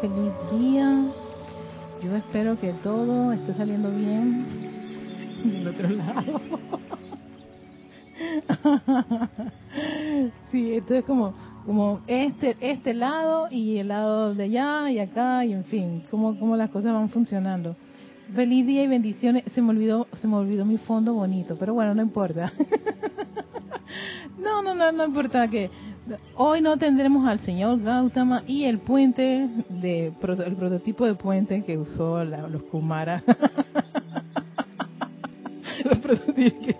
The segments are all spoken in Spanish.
feliz día. Yo espero que todo esté saliendo bien del otro lado. sí, esto es como como este este lado y el lado de allá y acá y en fin, cómo, cómo las cosas van funcionando. Feliz día y bendiciones. Se me olvidó se me olvidó mi fondo bonito, pero bueno, no importa. no, no, no, no importa que hoy no tendremos al señor Gautama y el puente de el prototipo de puente que usó los Kumara. prototipos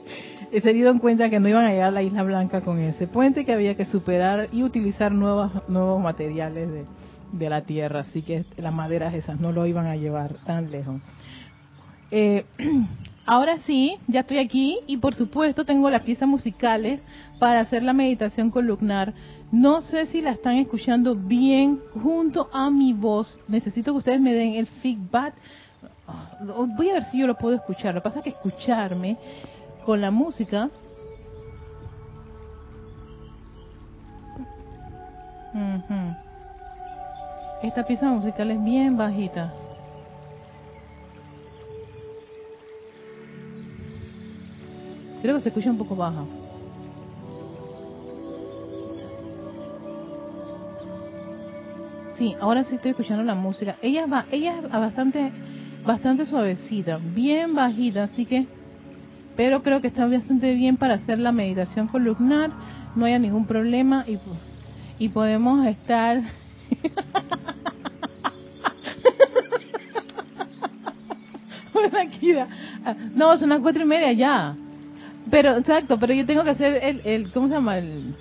se dieron cuenta que no iban a llegar a la Isla Blanca con ese puente, que había que superar y utilizar nuevos, nuevos materiales de, de la tierra, así que las maderas esas no lo iban a llevar tan lejos. Eh, ahora sí, ya estoy aquí y por supuesto tengo las piezas musicales para hacer la meditación columnar. No sé si la están escuchando bien junto a mi voz. Necesito que ustedes me den el feedback. Voy a ver si yo lo puedo escuchar. Lo que pasa es que escucharme con la música esta pieza musical es bien bajita creo que se escucha un poco baja. Sí ahora sí estoy escuchando la música. Ella va ella es bastante bastante suavecita bien bajita así que pero creo que está bastante bien para hacer la meditación columnar, no haya ningún problema y, y podemos estar... no, son las cuatro y media ya. Pero, exacto, pero yo tengo que hacer el, el ¿cómo se llama? El,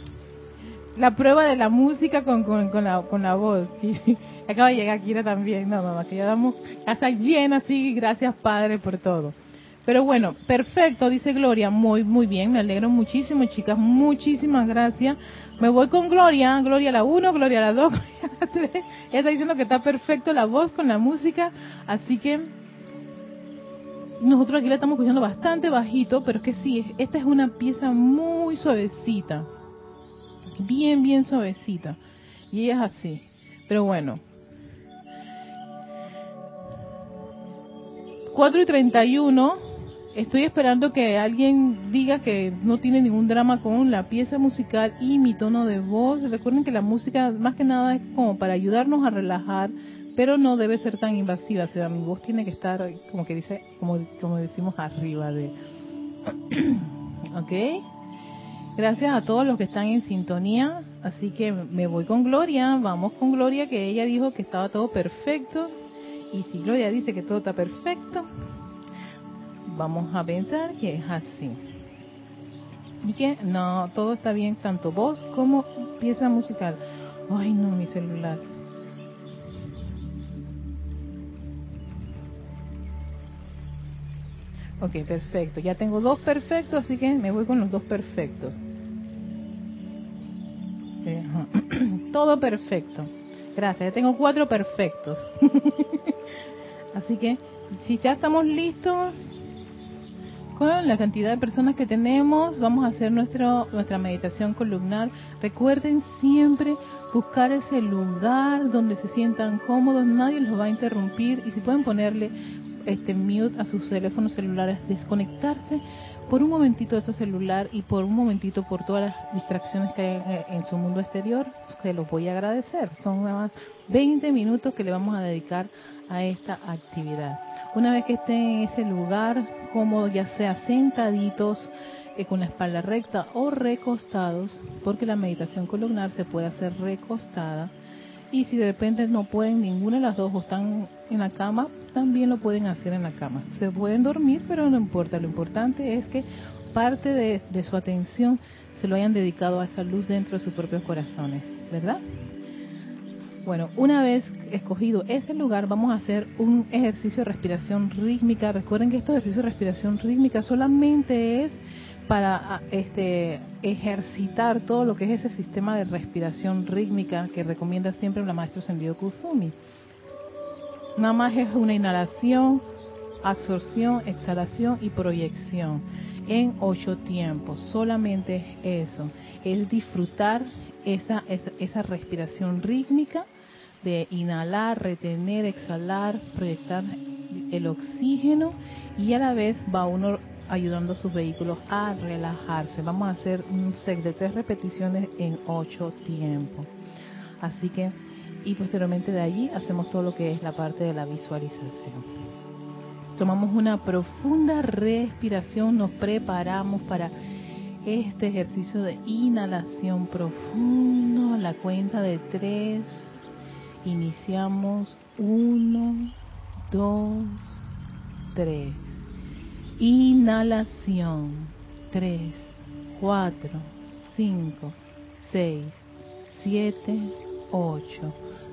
la prueba de la música con, con, con, la, con la voz. Acaba de llegar Kira también, no, mamá, que ya damos casa llena, sí, gracias Padre por todo. Pero bueno, perfecto, dice Gloria. Muy, muy bien, me alegro muchísimo, chicas. Muchísimas gracias. Me voy con Gloria. Gloria la 1, Gloria la 2, Gloria la 3. Ella está diciendo que está perfecto la voz con la música. Así que nosotros aquí la estamos escuchando bastante bajito, pero es que sí, esta es una pieza muy suavecita. Bien, bien suavecita. Y ella es así. Pero bueno, 4 y 31 Estoy esperando que alguien diga que no tiene ningún drama con la pieza musical y mi tono de voz. Recuerden que la música más que nada es como para ayudarnos a relajar, pero no debe ser tan invasiva. O sea, mi voz tiene que estar, como que dice, como, como decimos, arriba de... ¿Ok? Gracias a todos los que están en sintonía. Así que me voy con Gloria. Vamos con Gloria, que ella dijo que estaba todo perfecto. Y si Gloria dice que todo está perfecto, vamos a pensar que es así. Y que no, todo está bien, tanto voz como pieza musical. Ay, no, mi celular. Ok, perfecto. Ya tengo dos perfectos, así que me voy con los dos perfectos. Todo perfecto. Gracias, ya tengo cuatro perfectos. así que, si ya estamos listos, con la cantidad de personas que tenemos, vamos a hacer nuestro, nuestra meditación columnar. Recuerden siempre buscar ese lugar donde se sientan cómodos, nadie los va a interrumpir y si pueden ponerle este mute a sus teléfonos celulares, desconectarse por un momentito de ese celular y por un momentito por todas las distracciones que hay en, su mundo exterior, se los voy a agradecer. Son nada más 20 minutos que le vamos a dedicar a esta actividad. Una vez que estén en ese lugar cómodo, ya sea sentaditos, eh, con la espalda recta o recostados, porque la meditación columnar se puede hacer recostada. Y si de repente no pueden ninguna de las dos o están en la cama, también lo pueden hacer en la cama. Se pueden dormir, pero no importa. Lo importante es que parte de, su atención se lo hayan dedicado a esa luz dentro de sus propios corazones, ¿verdad? Bueno, una vez escogido ese lugar, vamos a hacer un ejercicio de respiración rítmica. Recuerden que este ejercicio de respiración rítmica solamente es para este, ejercitar todo lo que es ese sistema de respiración rítmica que recomienda siempre la maestra Sendido Kusumi. Nada más es una inhalación, absorción, exhalación y proyección en ocho tiempos. Solamente eso. Es disfrutar esa, esa respiración rítmica de inhalar, retener, exhalar, proyectar el oxígeno y a la vez va uno ayudando a sus vehículos a relajarse. Vamos a hacer un set de tres repeticiones en ocho tiempos. Así que, y posteriormente de allí hacemos todo lo que es la parte de la visualización. Tomamos una profunda respiración, nos preparamos para este ejercicio de inhalación profundo. La cuenta de tres. Iniciamos. Uno, dos, tres. Inhalación. Tres, cuatro, cinco, seis, siete, ocho.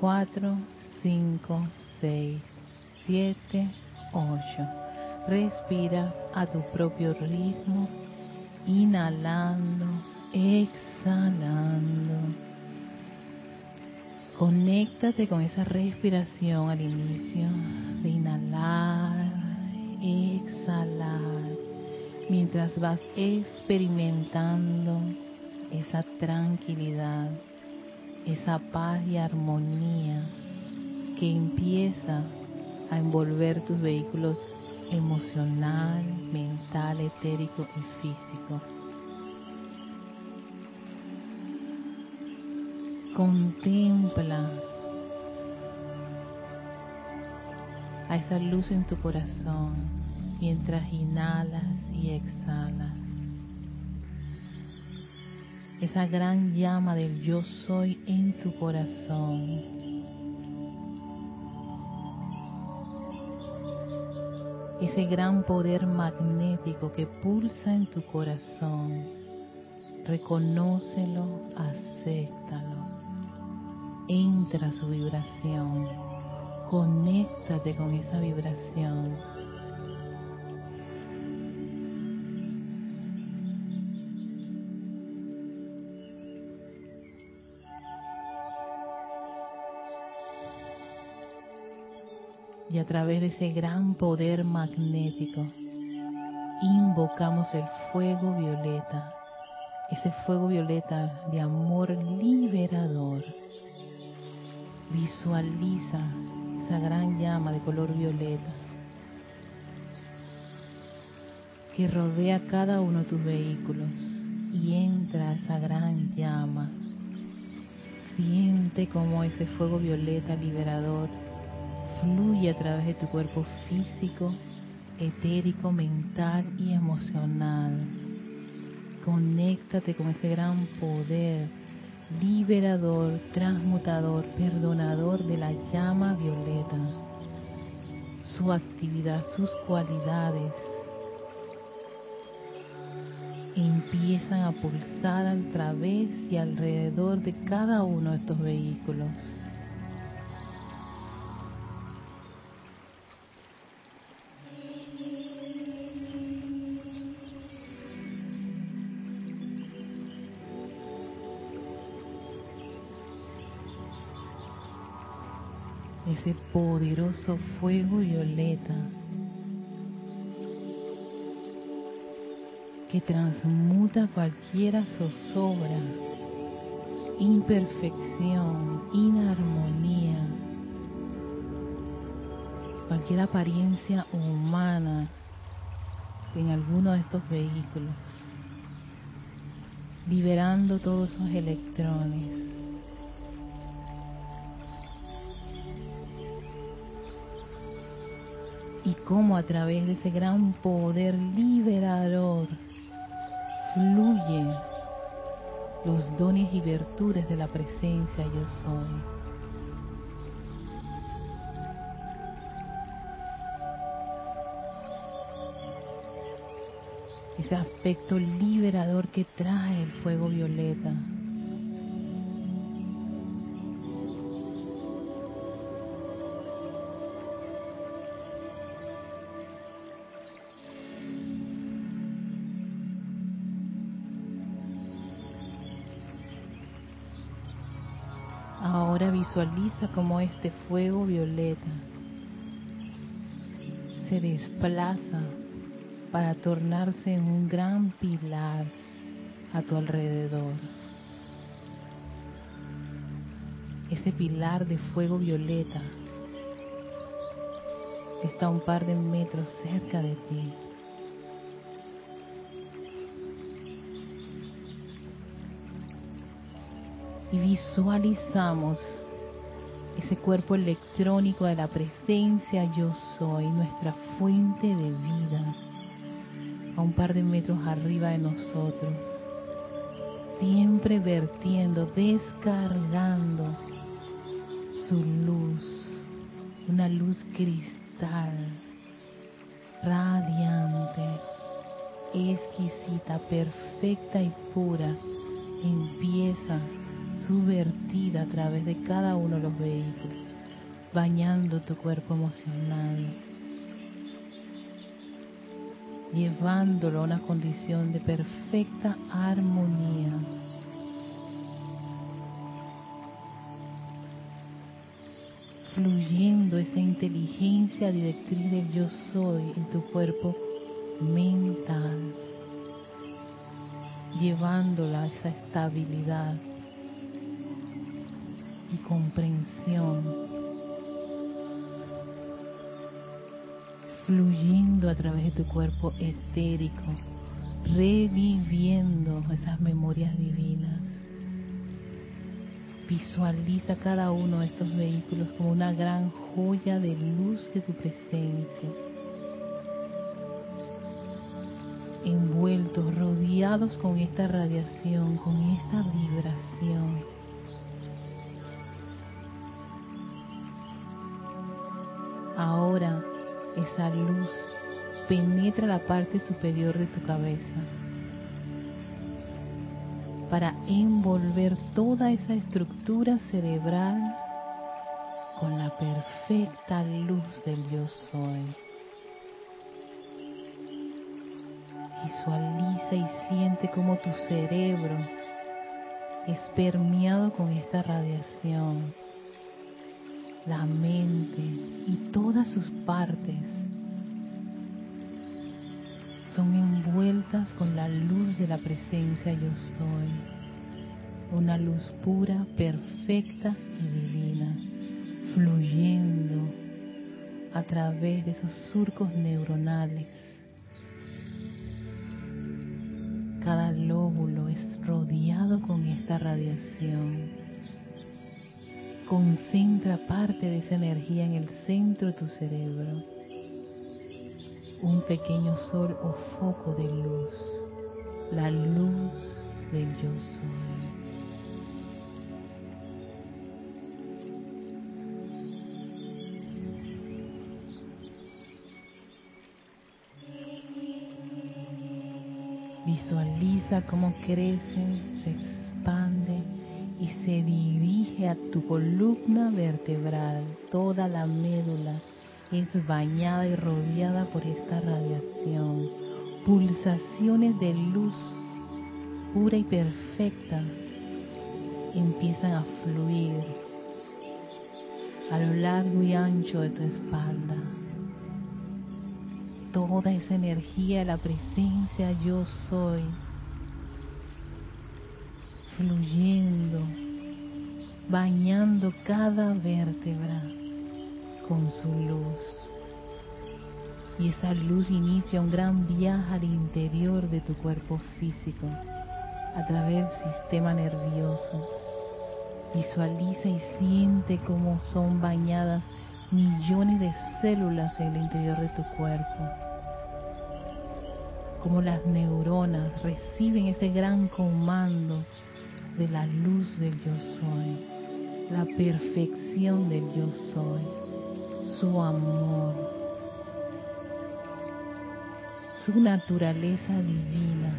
cuatro, cinco, seis, siete, ocho. Respiras a tu propio ritmo, inhalando, exhalando. Conéctate con esa respiración al inicio de inhalar, exhalar, mientras vas experimentando esa tranquilidad, esa paz y armonía que empieza a envolver tus vehículos emocional, mental, etérico y físico. Contempla a esa luz en tu corazón mientras inhalas y exhalas. Esa gran llama del yo soy en tu corazón ese gran poder magnético que pulsa en tu corazón. Reconócelo, acéptalo. Entra su vibración. Conéctate con esa vibración. Y a través de ese gran poder magnético invocamos el fuego violeta, ese fuego violeta de amor liberador. Visualiza esa gran llama de color violeta que rodea cada uno de tus vehículos y entra esa gran llama. Siente como ese fuego violeta liberador fluye a través de tu cuerpo físico, etérico, mental y emocional. Conéctate con ese gran poder liberador, transmutador, perdonador de la llama violeta. Su actividad, sus cualidades empiezan a pulsar a través y alrededor de cada uno de estos vehículos. Ese poderoso fuego violeta que transmuta cualquier zozobra, imperfección, inarmonía, cualquier apariencia humana en alguno de estos vehículos, liberando todos esos electrones cómo a través de ese gran poder liberador fluyen los dones y virtudes de la presencia yo soy. Ese aspecto liberador que trae el fuego violeta. Visualiza como este fuego violeta se desplaza para tornarse en un gran pilar a tu alrededor. Ese pilar de fuego violeta está un par de metros cerca de ti. Y visualizamos ese cuerpo electrónico de la presencia yo soy, nuestra fuente de vida, a un par de metros arriba de nosotros, siempre vertiendo, descargando su luz, una luz cristal, radiante, exquisita, perfecta y pura, empieza vertida a través de cada uno de los vehículos, bañando tu cuerpo emocional, llevándolo a una condición de perfecta armonía. fluyendo esa inteligencia directriz del yo soy en tu cuerpo mental, llevándola a esa estabilidad, y comprensión, fluyendo a través de tu cuerpo etérico, reviviendo esas memorias divinas. Visualiza cada uno de estos vehículos como una gran joya de luz de tu presencia. Envueltos, rodeados con esta radiación, con esta vibración esa luz penetra la parte superior de tu cabeza para envolver toda esa estructura cerebral con la perfecta luz del yo soy. Visualiza y siente como tu cerebro es permeado con esta radiación la mente y todas sus partes son envueltas con la luz de la presencia yo soy, una luz pura, perfecta y divina, fluyendo a través de esos surcos neuronales. Cada lóbulo es rodeado con esta radiación Concentra parte de esa energía en el centro de tu cerebro. Un pequeño sol o foco de luz. La luz del yo soy. Visualiza cómo crece, se expande y se a tu columna vertebral. Toda la médula es bañada y rodeada por esta radiación. Pulsaciones de luz pura y perfecta empiezan a fluir a lo largo y ancho de tu espalda. Toda esa energía, la presencia yo soy, fluyendo, bañando cada vértebra con su luz. Y esa luz inicia un gran viaje al interior de tu cuerpo físico, a través del sistema nervioso. Visualiza y siente cómo son bañadas millones de células en el interior de tu cuerpo. Cómo las neuronas reciben ese gran comando de la luz del yo soy, la perfección del yo soy, su amor su naturaleza divina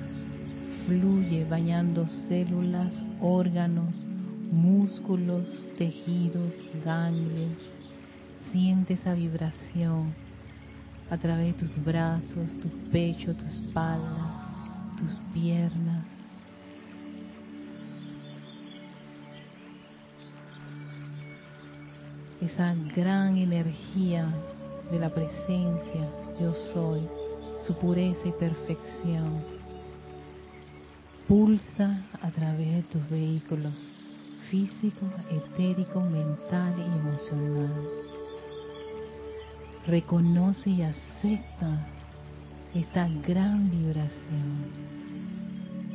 fluye bañando células, órganos, músculos, tejidos, ganglios. Siente esa vibración a través de tus brazos, tu pecho, tu espalda, tus piernas. Esa gran energía de la presencia, yo soy su pureza y perfección. Pulsa a través de tus vehículos físico, etérico, mental y emocional. Reconoce y acepta esta gran vibración.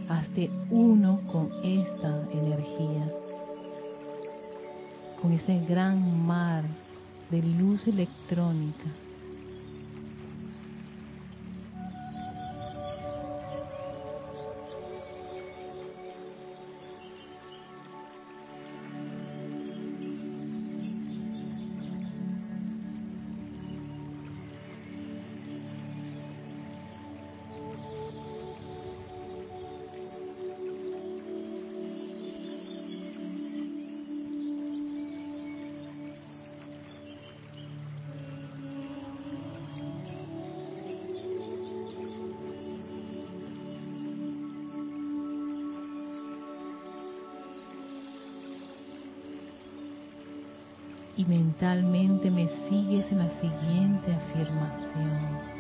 Hazte uno con esta energía, con ese gran mar de luz electrónica mentalmente me sigues en la siguiente afirmación.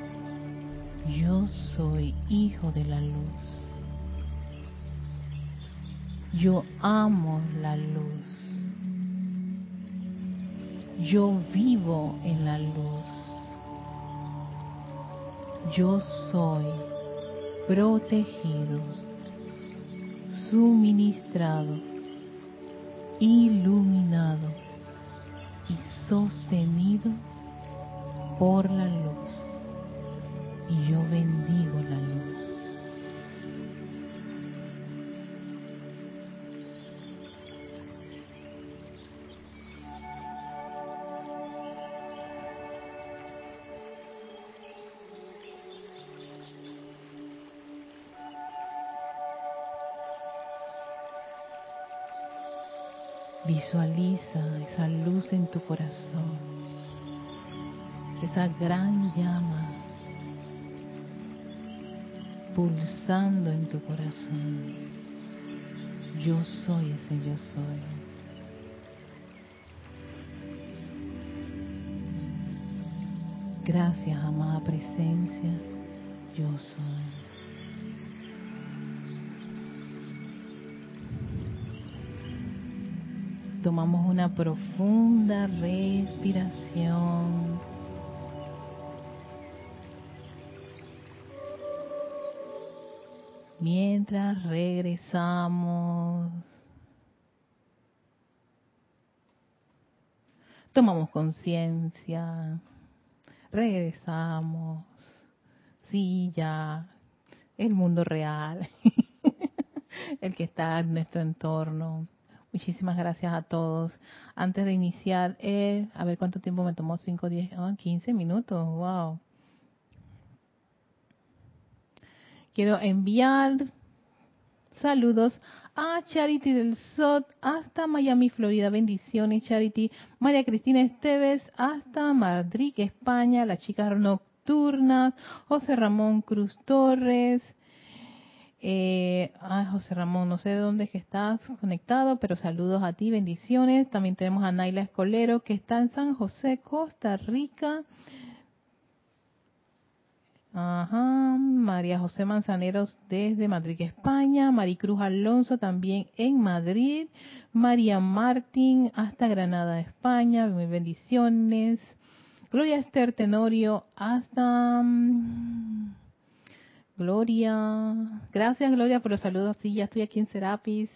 Yo soy hijo de la luz. Yo amo la luz. Yo vivo en la luz. Yo soy protegido, suministrado, iluminado sostenido por la Visualiza esa luz en tu corazón, esa gran llama pulsando en tu corazón. Yo soy ese yo soy. Gracias, amada presencia, yo soy. Tomamos una profunda respiración. Mientras regresamos, tomamos conciencia, regresamos, sí, ya, el mundo real, el que está en nuestro entorno, Muchísimas gracias a todos. Antes de iniciar, eh, a ver cuánto tiempo me tomó, 5, 10, 15 minutos, wow. Quiero enviar saludos a Charity del SOT hasta Miami, Florida. Bendiciones, Charity. María Cristina Esteves hasta Madrid, España. La chica nocturna. José Ramón Cruz Torres. Eh, José Ramón, no sé de dónde es que estás conectado, pero saludos a ti, bendiciones. También tenemos a Naila Escolero, que está en San José, Costa Rica. Ajá, María José Manzaneros desde Madrid, España. Maricruz Alonso también en Madrid. María Martín hasta Granada, España. Bendiciones. Gloria Esther Tenorio hasta... Gloria. Gracias, Gloria, por los saludos. Sí, ya estoy aquí en Serapis.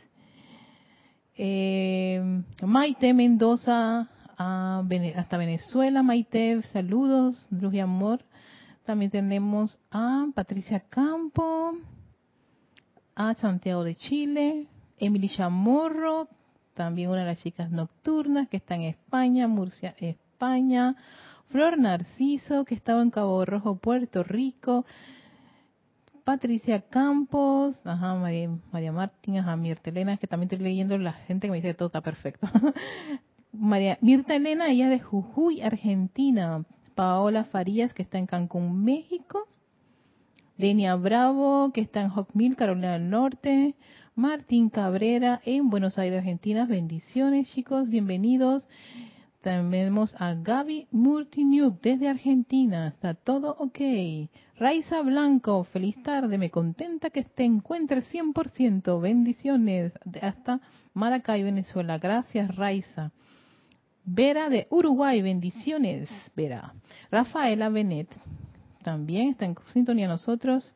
Eh, Maite Mendoza hasta Venezuela. Maite, saludos, luz y amor. También tenemos a Patricia Campo, a Santiago de Chile, Emily Chamorro, también una de las chicas nocturnas que está en España, Murcia, España, Flor Narciso, que estaba en Cabo Rojo, Puerto Rico, Patricia Campos, ajá, María, María Martín, ajá, Mirta Elena, que también estoy leyendo la gente que me dice todo está perfecto. María Mirta Elena, ella de Jujuy, Argentina. Paola Farías, que está en Cancún, México. Denia Bravo, que está en Hawkmill, Carolina del Norte. Martín Cabrera, en Buenos Aires, Argentina. Bendiciones, chicos, bienvenidos. También vemos a Gaby Murtinuc desde Argentina. Está todo ok. Raiza Blanco, feliz tarde. Me contenta que te encuentres 100%. Bendiciones. Hasta Maracay, Venezuela. Gracias, Raiza. Vera de Uruguay, bendiciones, Vera. Rafaela Benet, también está en sintonía nosotros.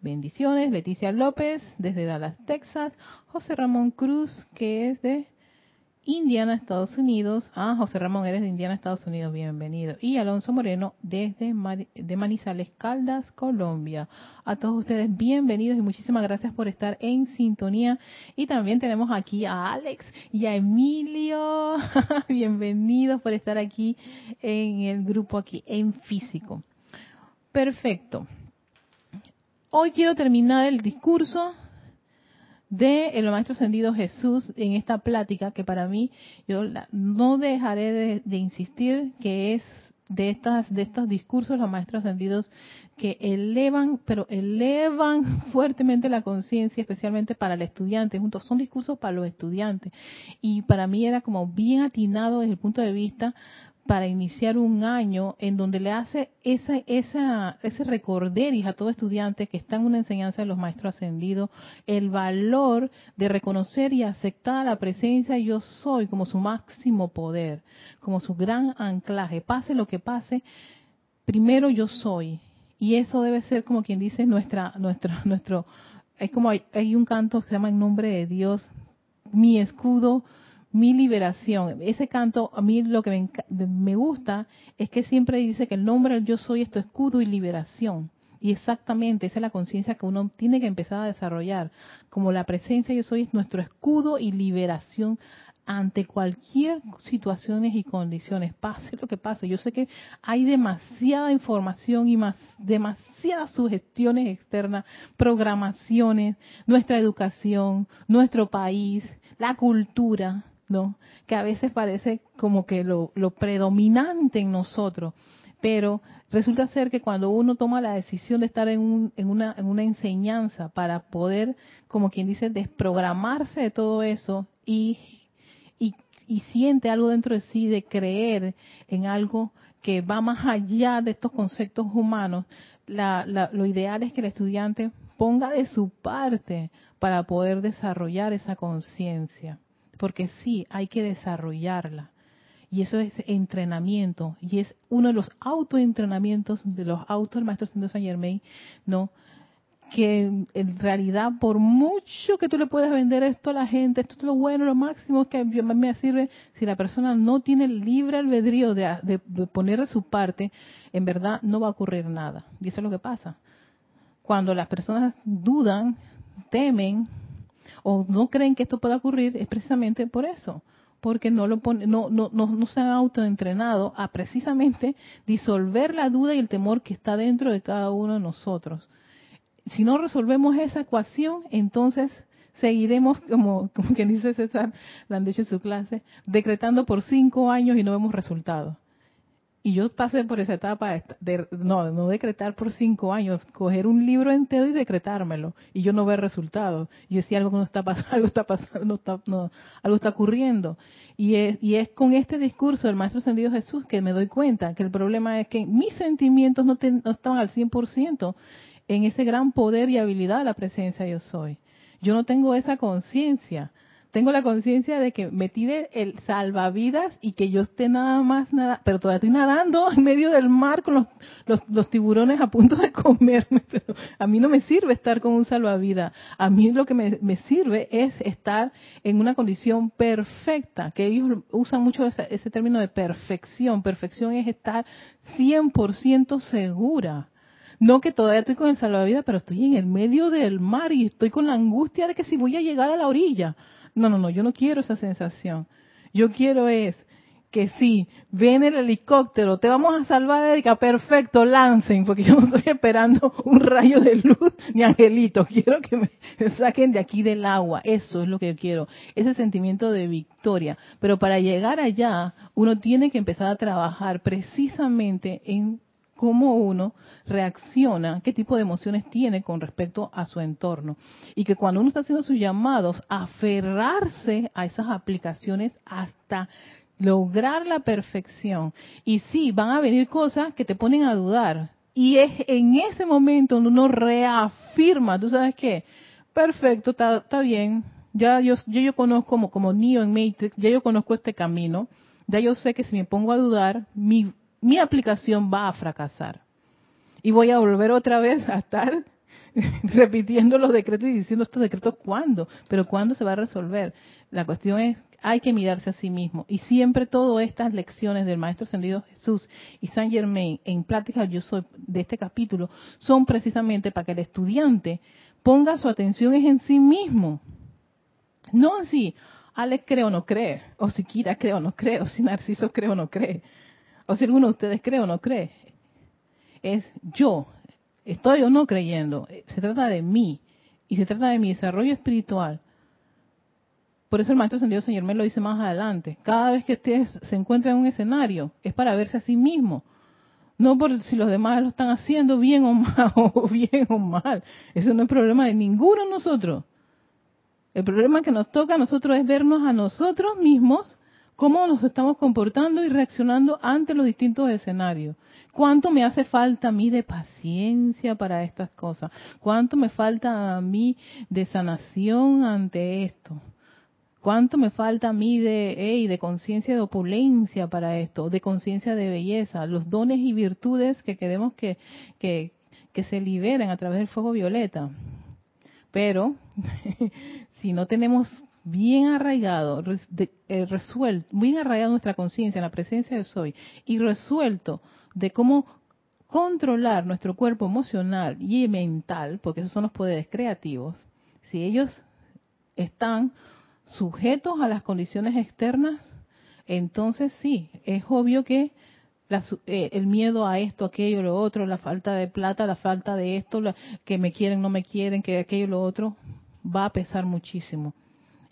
Bendiciones. Leticia López, desde Dallas, Texas. José Ramón Cruz, que es de Indiana, Estados Unidos. Ah, José Ramón, eres de Indiana, Estados Unidos, bienvenido. Y Alonso Moreno, desde de Manizales, Caldas, Colombia. A todos ustedes, bienvenidos y muchísimas gracias por estar en sintonía. Y también tenemos aquí a Alex y a Emilio. bienvenidos por estar aquí en el grupo aquí, en físico. Perfecto. Hoy quiero terminar el discurso de el maestro ascendido Jesús en esta plática que para mí yo no dejaré de, insistir que es de estas de estos discursos los maestros ascendidos que elevan pero elevan fuertemente la conciencia especialmente para el estudiante. Juntos son discursos para los estudiantes. Y para mí era como bien atinado desde el punto de vista para iniciar un año en donde le hace esa, esa, ese recorderis a todo estudiante que está en una enseñanza de los maestros ascendidos, el valor de reconocer y aceptar la presencia yo soy como su máximo poder, como su gran anclaje. Pase lo que pase, primero yo soy. Y eso debe ser como quien dice nuestra, nuestra, nuestro, es como hay, hay un canto que se llama En nombre de Dios, mi escudo, mi liberación. Ese canto, a mí lo que me, gusta es que siempre dice que el nombre del yo soy es tu escudo y liberación. Y exactamente, esa es la conciencia que uno tiene que empezar a desarrollar. Como la presencia yo soy es nuestro escudo y liberación ante cualquier situaciones y condiciones, pase lo que pase. Yo sé que hay demasiada información y más, demasiadas sugestiones externas, programaciones, nuestra educación, nuestro país, la cultura, que a veces parece como que lo, predominante en nosotros, pero resulta ser que cuando uno toma la decisión de estar en, una, en una enseñanza para poder, como quien dice, desprogramarse de todo eso y, y, siente algo dentro de sí de creer en algo que va más allá de estos conceptos humanos, lo ideal es que el estudiante ponga de su parte para poder desarrollar esa conciencia porque sí, hay que desarrollarla. Y eso es entrenamiento, y es uno de los autoentrenamientos de los autos del Maestro Santo Saint Germain, ¿no? Que en realidad, por mucho que tú le puedas vender esto a la gente, esto es lo bueno, lo máximo que me sirve, si la persona no tiene el libre albedrío de, de, de poner de su parte, en verdad no va a ocurrir nada. Y eso es lo que pasa. Cuando las personas dudan, temen, o no creen que esto pueda ocurrir es precisamente por eso, porque no lo no, no, no, se han autoentrenado a precisamente disolver la duda y el temor que está dentro de cada uno de nosotros. Si no resolvemos esa ecuación, entonces seguiremos, como, como quien dice César Landecho en su clase, decretando por cinco años y no vemos resultados. Y yo pasé por esa etapa de, no, no decretar por cinco años, coger un libro entero y decretármelo, y yo no ver resultados. Y decía algo que no está pasando, algo está pasando, no está, no, algo está ocurriendo. Y es, y es con este discurso del Maestro Ascendido Jesús que me doy cuenta que el problema es que mis sentimientos no, no están al 100% en ese gran poder y habilidad de la presencia yo soy. Yo no tengo esa conciencia tengo la conciencia de que me tire el salvavidas y que yo esté nada más, nada, pero todavía estoy nadando en medio del mar con los, los, tiburones a punto de comerme. Pero a mí no me sirve estar con un salvavidas. A mí lo que me, me sirve es estar en una condición perfecta, que ellos usan mucho ese, ese término de perfección. Perfección es estar 100% segura. No que todavía estoy con el salvavidas, pero estoy en el medio del mar y estoy con la angustia de que si voy a llegar a la orilla. No, no, no, yo no quiero esa sensación. Yo quiero es que sí, ven el helicóptero, te vamos a salvar, Erika, perfecto, lancen, porque yo no estoy esperando un rayo de luz ni angelito, quiero que me saquen de aquí del agua, eso es lo que yo quiero, ese sentimiento de victoria. Pero para llegar allá, uno tiene que empezar a trabajar precisamente en cómo uno reacciona, qué tipo de emociones tiene con respecto a su entorno. Y que cuando uno está haciendo sus llamados, aferrarse a esas aplicaciones hasta lograr la perfección. Y sí, van a venir cosas que te ponen a dudar. Y es en ese momento donde uno reafirma, ¿tú sabes qué? Perfecto, está, bien. Ya yo, yo, conozco como, como Neo en Matrix, ya yo conozco este camino. Ya yo sé que si me pongo a dudar, mi mi aplicación va a fracasar. Y voy a volver otra vez a estar repitiendo los decretos y diciendo estos decretos cuándo, pero cuándo se va a resolver. La cuestión es, hay que mirarse a sí mismo. Y siempre todas estas lecciones del Maestro Ascendido Jesús y San Germain en pláticas yo soy de este capítulo son precisamente para que el estudiante ponga su atención en sí mismo. No en si Alex cree o no cree, o si Kira cree o no cree, o si Narciso cree o no cree o si alguno de ustedes cree o no cree, es yo, estoy o no creyendo, se trata de mí y se trata de mi desarrollo espiritual. Por eso el maestro Ascendido Señor me lo dice más adelante. Cada vez que usted se encuentra en un escenario es para verse a sí mismo. No por si los demás lo están haciendo bien o mal, o bien o mal. Eso no es problema de ninguno de nosotros. El problema que nos toca a nosotros es vernos a nosotros mismos cómo nos estamos comportando y reaccionando ante los distintos escenarios. ¿Cuánto me hace falta a mí de paciencia para estas cosas? ¿Cuánto me falta a mí de sanación ante esto? ¿Cuánto me falta a mí de, de conciencia de opulencia para esto? De conciencia de belleza, los dones y virtudes que queremos que, que, que se liberen a través del fuego violeta. Pero si no tenemos bien arraigado, eh, resuelto, bien arraigado nuestra conciencia en la presencia de Soy y resuelto de cómo controlar nuestro cuerpo emocional y mental, porque esos son los poderes creativos, si ellos están sujetos a las condiciones externas, entonces sí, es obvio que eh, el miedo a esto, aquello, lo otro, la falta de plata, la falta de esto, que me quieren, no me quieren, que aquello, lo otro, va a pesar muchísimo.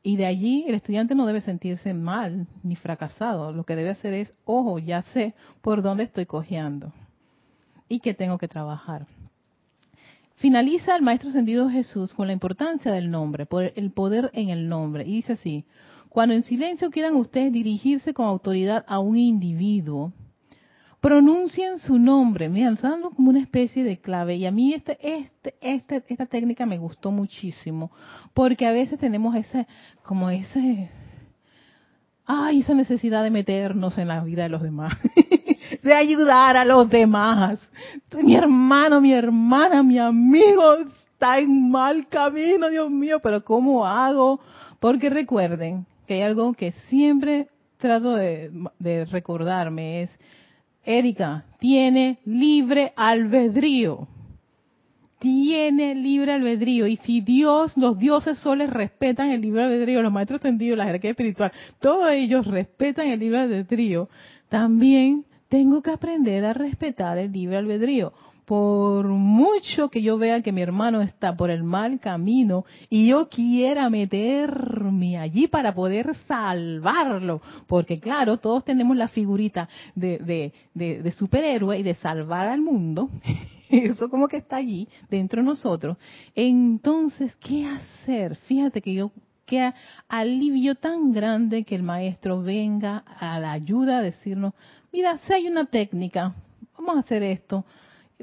Y de allí el estudiante no debe sentirse mal ni fracasado. Lo que debe hacer es, ojo, ya sé por dónde estoy cojeando y que tengo que trabajar. Finaliza el Maestro Ascendido Jesús con la importancia del nombre, por el poder en el nombre. Y dice así, cuando en silencio quieran ustedes dirigirse con autoridad a un individuo, pronuncien su nombre, miren, dando como una especie de clave. Y a mí este, este, este, esta técnica me gustó muchísimo, porque a veces tenemos ese, como ese, ay, esa necesidad de meternos en la vida de los demás, de ayudar a los demás. Mi hermano, mi hermana, mi amigo está en mal camino, Dios mío, pero ¿cómo hago? Porque recuerden que hay algo que siempre trato de recordarme, es Erika, tiene libre albedrío. Tiene libre albedrío. Y si Dios, los dioses soles respetan el libre albedrío, los maestros tendidos, la jerarquía espiritual, todos ellos respetan el libre albedrío, también tengo que aprender a respetar el libre albedrío. Por mucho que yo vea que mi hermano está por el mal camino y yo quiera meterme allí para poder salvarlo, porque claro, todos tenemos la figurita de, de, superhéroe y de salvar al mundo, eso como que está allí dentro de nosotros. Entonces, ¿qué hacer? Fíjate que yo qué alivio tan grande que el maestro venga a la ayuda a decirnos, mira, si hay una técnica, vamos a hacer esto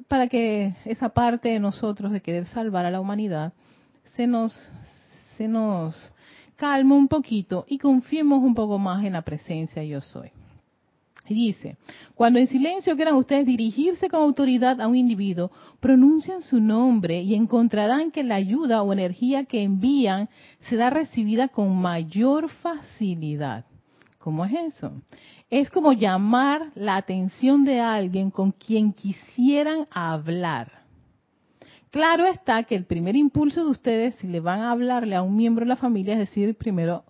para que esa parte de nosotros de querer salvar a la humanidad se nos, se nos calme un poquito y confiemos un poco más en la presencia yo soy. Y dice, cuando en silencio quieran ustedes dirigirse con autoridad a un individuo, pronuncian su nombre y encontrarán que la ayuda o energía que envían será recibida con mayor facilidad. ¿Cómo es eso? es como llamar la atención de alguien con quien quisieran hablar. Claro está que el primer impulso de ustedes, si le van a hablarle a un miembro de la familia, es decir primero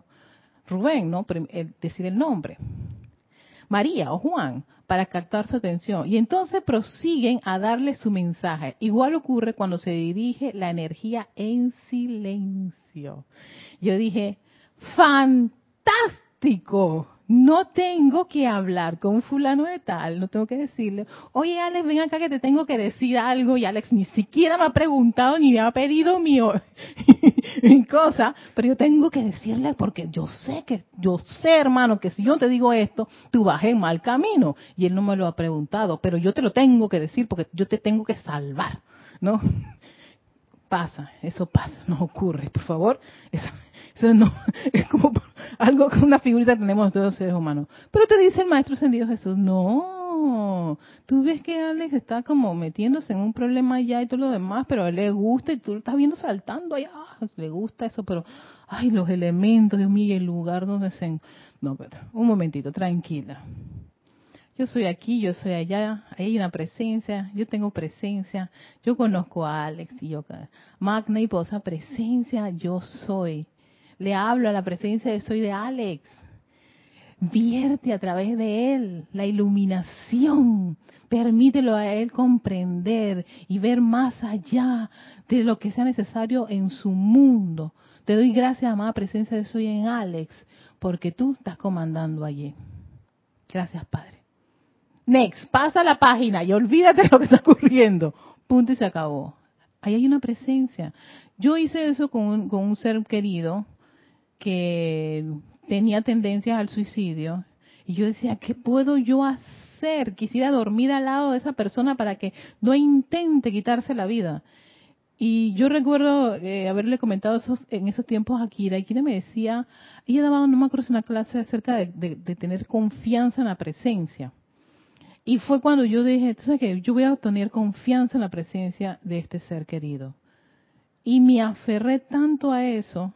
Rubén, ¿no? decir el nombre. María o Juan, para captar su atención. Y entonces prosiguen a darle su mensaje. Igual ocurre cuando se dirige la energía en silencio. Yo dije, fantástico no tengo que hablar con fulano de tal, no tengo que decirle, oye Alex, ven acá que te tengo que decir algo y Alex ni siquiera me ha preguntado ni me ha pedido mi, cosa, pero yo tengo que decirle porque yo sé que, yo sé hermano que si yo te digo esto, tú vas en mal camino. Y él no me lo ha preguntado, pero yo te lo tengo que decir porque yo te tengo que salvar, ¿no? Pasa, eso pasa, no ocurre, por favor, eso, eso no, es como algo con una figurita que tenemos todos los seres humanos. Pero te dice el Maestro Ascendido Jesús, no, tú ves que Alex está como metiéndose en un problema allá y todo lo demás, pero a él le gusta y tú lo estás viendo saltando allá, le gusta eso, pero, ay, los elementos, Dios mío, el lugar donde se... No, un momentito, tranquila. Yo soy aquí, yo soy allá, hay una presencia, yo tengo presencia, yo conozco a Alex y yo, magna y posa presencia, yo soy le hablo a la presencia de soy de Alex. Vierte a través de él la iluminación. Permítelo a él comprender y ver más allá de lo que sea necesario en su mundo. Te doy gracias, amada presencia de soy en Alex, porque tú estás comandando allí. Gracias, Padre. Next, pasa la página y olvídate de lo que está ocurriendo. Punto y se acabó. Ahí hay una presencia. Yo hice eso con un, con un ser querido que tenía tendencias al suicidio y yo decía, ¿qué puedo yo hacer? Quisiera dormir al lado de esa persona para que no intente quitarse la vida. Y yo recuerdo eh, haberle comentado esos, en esos tiempos a Kira, y Kira me decía, ella daba, no me acuerdo, una clase acerca de, tener confianza en la presencia. Y fue cuando yo dije, ¿sabes qué? Yo voy a tener confianza en la presencia de este ser querido. Y me aferré tanto a eso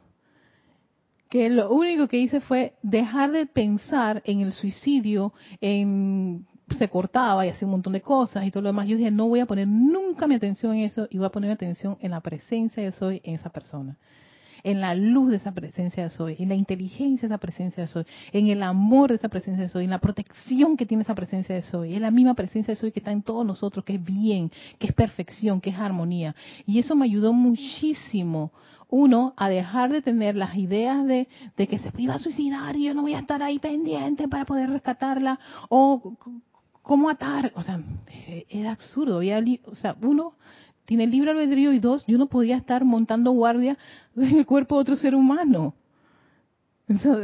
que lo único que hice fue dejar de pensar en el suicidio, en se cortaba y hacía un montón de cosas y todo lo demás. Yo dije, no voy a poner nunca mi atención en eso y voy a poner mi atención en la presencia de soy en esa persona. En la luz de esa presencia de soy, en la inteligencia de esa presencia de soy, en el amor de esa presencia de soy, en la protección que tiene esa presencia de soy, en la misma presencia de soy que está en todos nosotros, que es bien, que es perfección, que es armonía. Y eso me ayudó muchísimo uno a dejar de tener las ideas de, que se iba a suicidar y yo no voy a estar ahí pendiente para poder rescatarla. O cómo atar, o sea, era absurdo, había, o sea, uno tiene el libre albedrío y dos, yo no podía estar montando guardia en el cuerpo de otro ser humano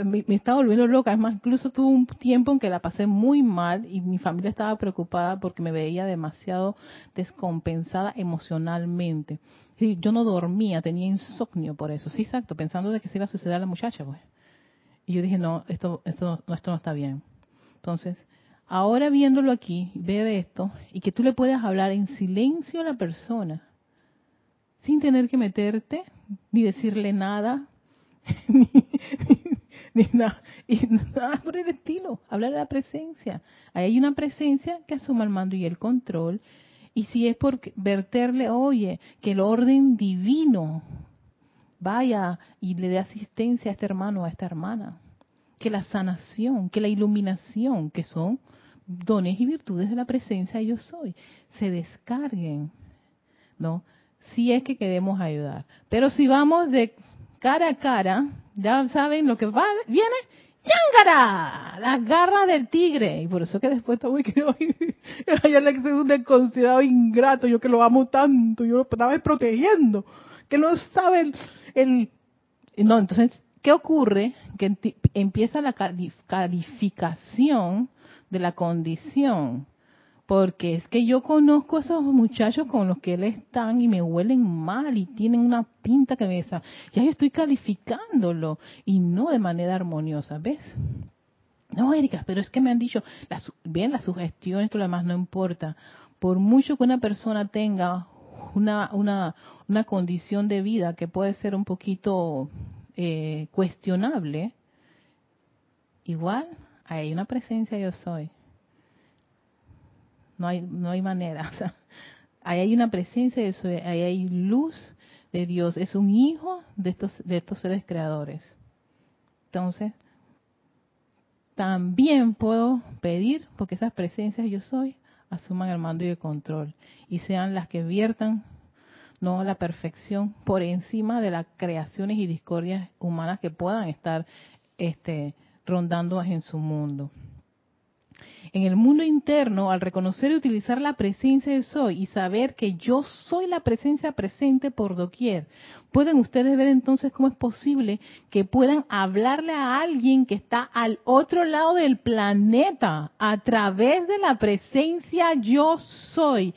me, estaba volviendo loca. Es más, incluso tuve un tiempo en que la pasé muy mal y mi familia estaba preocupada porque me veía demasiado descompensada emocionalmente. Yo no dormía, tenía insomnio por eso. Sí, exacto, pensando de que se iba a suceder a la muchacha, pues. Y yo dije, no, esto, esto, no, esto no está bien. Entonces, ahora viéndolo aquí, ver esto, y que tú le puedas hablar en silencio a la persona, sin tener que meterte, ni decirle nada, ni nada, y nada por el estilo, hablar de la presencia. Ahí hay una presencia que asuma el mando y el control, y si es por verterle, oye, que el orden divino vaya y le dé asistencia a este hermano o a esta hermana, que la sanación, que la iluminación, que son dones y virtudes de la presencia yo soy, se descarguen, ¿no? Si es que queremos ayudar. Pero si vamos de cara a cara, ya saben lo que va, viene, ¡Yángara! Las garras del tigre. Y por eso que después estaba que le es un desconsiderado ingrato, yo que lo amo tanto, yo lo estaba protegiendo, que no saben el... No, entonces, ¿qué ocurre? Que empieza la calificación de la condición porque es que yo conozco a esos muchachos con los que él están y me huelen mal y tienen una pinta que me ya yo estoy calificándolo y no de manera armoniosa, ¿ves? No, Erika, pero es que me han dicho, las, bien, las sugestiones, que lo demás no importa. Por mucho que una persona tenga una, una, una condición de vida que puede ser un poquito eh, cuestionable, igual hay una presencia yo soy no hay, no hay manera. ahí hay una presencia de eso, ahí hay luz de Dios. Es un hijo de estos, de estos seres creadores. Entonces, también puedo pedir, porque esas presencias yo soy, asuman el mando y el control y sean las que viertan no la perfección por encima de las creaciones y discordias humanas que puedan estar este, rondando en su mundo. En el mundo interno, al reconocer y utilizar la presencia de soy y saber que yo soy la presencia presente por doquier, pueden ustedes ver entonces cómo es posible que puedan hablarle a alguien que está al otro lado del planeta a través de la presencia yo soy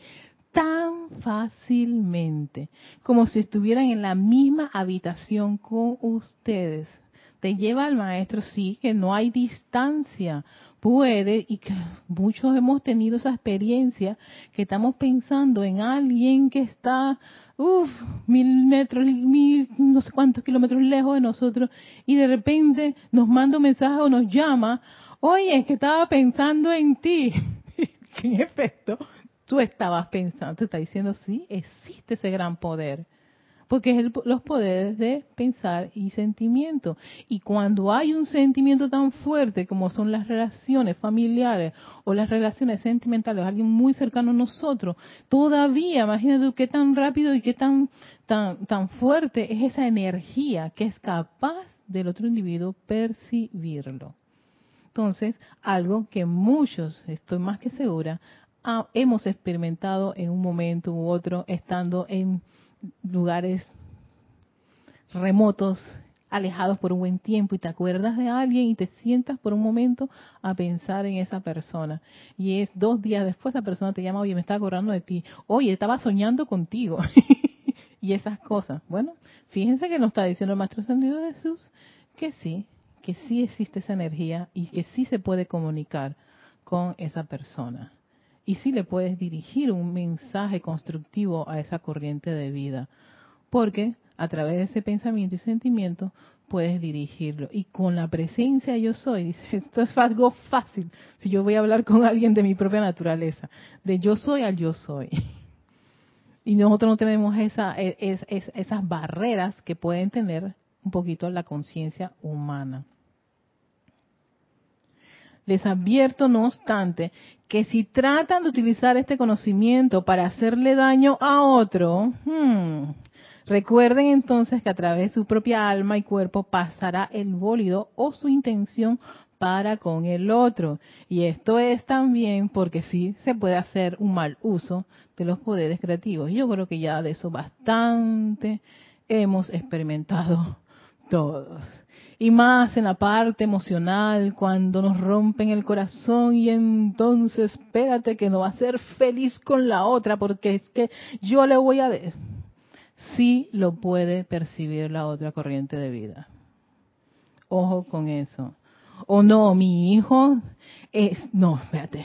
tan fácilmente como si estuvieran en la misma habitación con ustedes. Te lleva al maestro, sí, que no hay distancia, puede, y que muchos hemos tenido esa experiencia, que estamos pensando en alguien que está, uff, mil metros, mil, no sé cuántos kilómetros lejos de nosotros, y de repente nos manda un mensaje o nos llama, oye, es que estaba pensando en ti. que en efecto, tú estabas pensando, te está diciendo, sí, existe ese gran poder porque es los poderes de pensar y sentimiento. Y cuando hay un sentimiento tan fuerte como son las relaciones familiares o las relaciones sentimentales, alguien muy cercano a nosotros, todavía, imagínate qué tan rápido y qué tan, tan, tan fuerte es esa energía que es capaz del otro individuo percibirlo. Entonces, algo que muchos, estoy más que segura, hemos experimentado en un momento u otro estando en lugares remotos, alejados por un buen tiempo y te acuerdas de alguien y te sientas por un momento a pensar en esa persona. Y es dos días después esa persona te llama, oye, me estaba acordando de ti, oye, estaba soñando contigo. y esas cosas. Bueno, fíjense que nos está diciendo el Maestro de Jesús que sí, que sí existe esa energía y que sí se puede comunicar con esa persona y si le puedes dirigir un mensaje constructivo a esa corriente de vida, porque a través de ese pensamiento y sentimiento puedes dirigirlo. Y con la presencia yo soy, dice, esto es algo fácil, si yo voy a hablar con alguien de mi propia naturaleza, de yo soy al yo soy. Y nosotros no tenemos esa, e, esas barreras que pueden tener un poquito la conciencia humana. Les advierto, no obstante, que si tratan de utilizar este conocimiento para hacerle daño a otro, hmm, recuerden entonces que a través de su propia alma y cuerpo pasará el bólido o su intención para con el otro. Y esto es también porque sí se puede hacer un mal uso de los poderes creativos. Yo creo que ya de eso bastante hemos experimentado todos y más en la parte emocional, cuando nos rompen el corazón y entonces espérate que no va a ser feliz con la otra porque es que yo le voy a... De... Sí lo puede percibir la otra corriente de vida. Ojo con eso. O no, mi hijo es... No, espérate.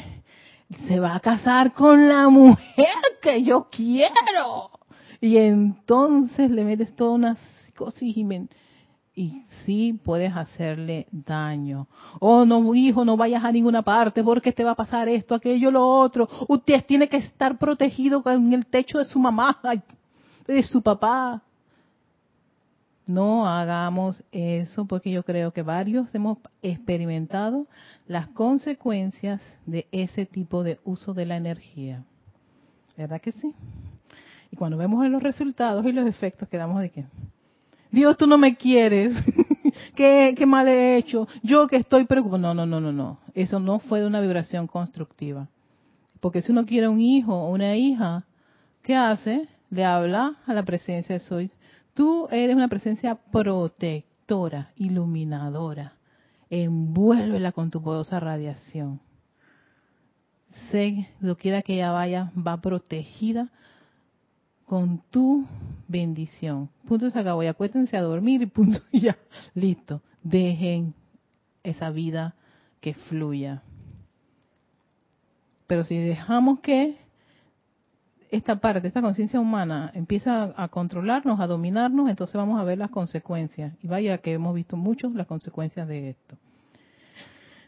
Se va a casar con la mujer que yo quiero. Y entonces le metes toda una psicosis y y sí puedes hacerle daño. Oh, no, hijo, no vayas a ninguna parte porque te va a pasar esto, aquello, lo otro. Usted tiene que estar protegido en el techo de su mamá, de su papá. No hagamos eso porque yo creo que varios hemos experimentado las consecuencias de ese tipo de uso de la energía. ¿Verdad que sí? Y cuando vemos los resultados y los efectos quedamos de que, Dios, tú no me quieres. ¿Qué, ¿Qué, mal he hecho? Yo que estoy preocupado. No, no, no, no, no. Eso no fue de una vibración constructiva. Porque si uno quiere un hijo o una hija, ¿qué hace? Le habla a la presencia de Soy Tú eres una presencia protectora, iluminadora. Envuélvela con tu poderosa radiación. Sé, lo quiera que ella vaya, va protegida con tu bendición. Punto se acabó. Y acuérdense a dormir y punto. Ya, listo. Dejen esa vida que fluya. Pero si dejamos que esta parte, esta conciencia humana empieza a, controlarnos, a dominarnos, entonces vamos a ver las consecuencias. Y vaya que hemos visto mucho las consecuencias de esto.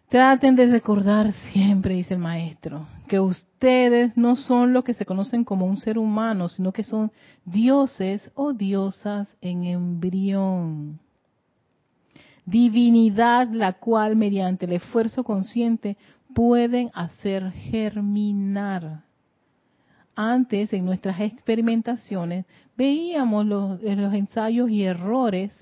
Traten de recordar siempre, dice el maestro, que ustedes no son lo que se conocen como un ser humano, sino que son dioses o diosas en embrión. Divinidad la cual mediante el esfuerzo consciente pueden hacer germinar antes en nuestras experimentaciones veíamos los, los, ensayos y errores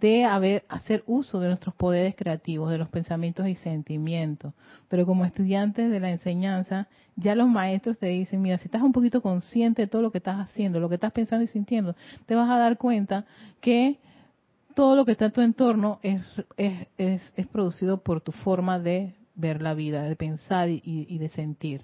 de haber, hacer uso de nuestros poderes creativos, de los pensamientos y sentimientos. Pero como estudiantes de la enseñanza, ya los maestros te dicen, mira, si estás un poquito consciente de todo lo que estás haciendo, lo que estás pensando y sintiendo, te vas a dar cuenta que todo lo que está en tu entorno es, es, producido por tu forma de ver la vida, de pensar y, y de sentir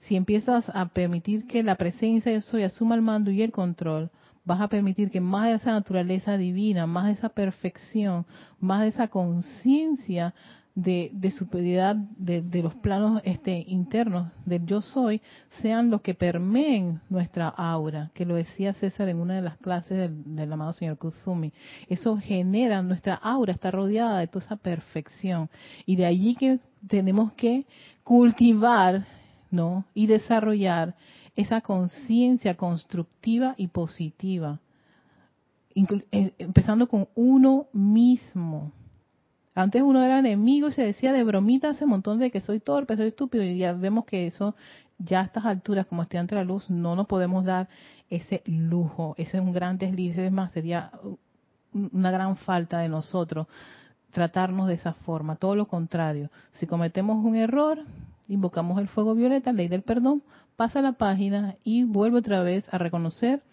si empiezas a permitir que la presencia de soy asuma el mando y el control, vas a permitir que más de esa naturaleza divina, más de esa perfección, más de esa conciencia de, superioridad de, los planos este, internos del yo soy, sean los que permeen nuestra aura, que lo decía César en una de las clases del, del amado señor Kuzumi. Eso genera, nuestra aura está rodeada de toda esa perfección. Y de allí que tenemos que cultivar ¿no? Y desarrollar esa conciencia constructiva y positiva, eh, empezando con uno mismo. Antes uno era enemigo y se decía de bromita hace un montón de que soy torpe, soy estúpido, y ya vemos que eso, ya a estas alturas, como estudiante de la luz, no nos podemos dar ese lujo. Ese es un gran desliz, es más, sería una gran falta de nosotros tratarnos de esa forma. Todo lo contrario, si cometemos un error, invocamos el fuego violeta, ley del perdón, pasa la página y vuelve otra vez a reconocer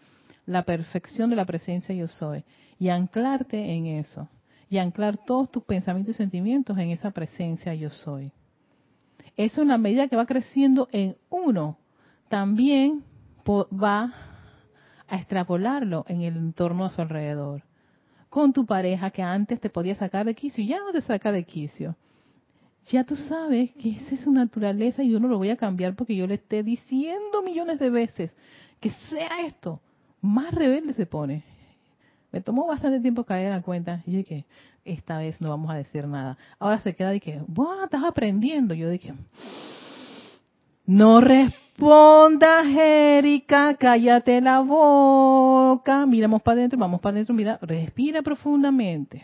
la perfección de la presencia yo soy y anclarte en eso y anclar todos tus pensamientos y sentimientos en esa presencia yo soy. Eso en la medida que va creciendo en uno, también va a extrapolarlo en el entorno a su alrededor. Con tu pareja que antes te podía sacar de quicio, ya no te saca de quicio ya tú sabes que esa es su naturaleza y yo no lo voy a cambiar porque yo le esté diciendo millones de veces que sea esto. Más rebelde se pone. Me tomó bastante tiempo caer en la cuenta y dije, esta vez no vamos a decir nada. Ahora se queda y que, ¡buah! Estás aprendiendo. Yo dije, no respondas, Erika, cállate la boca. Miramos para adentro, vamos para adentro, mira, respira profundamente.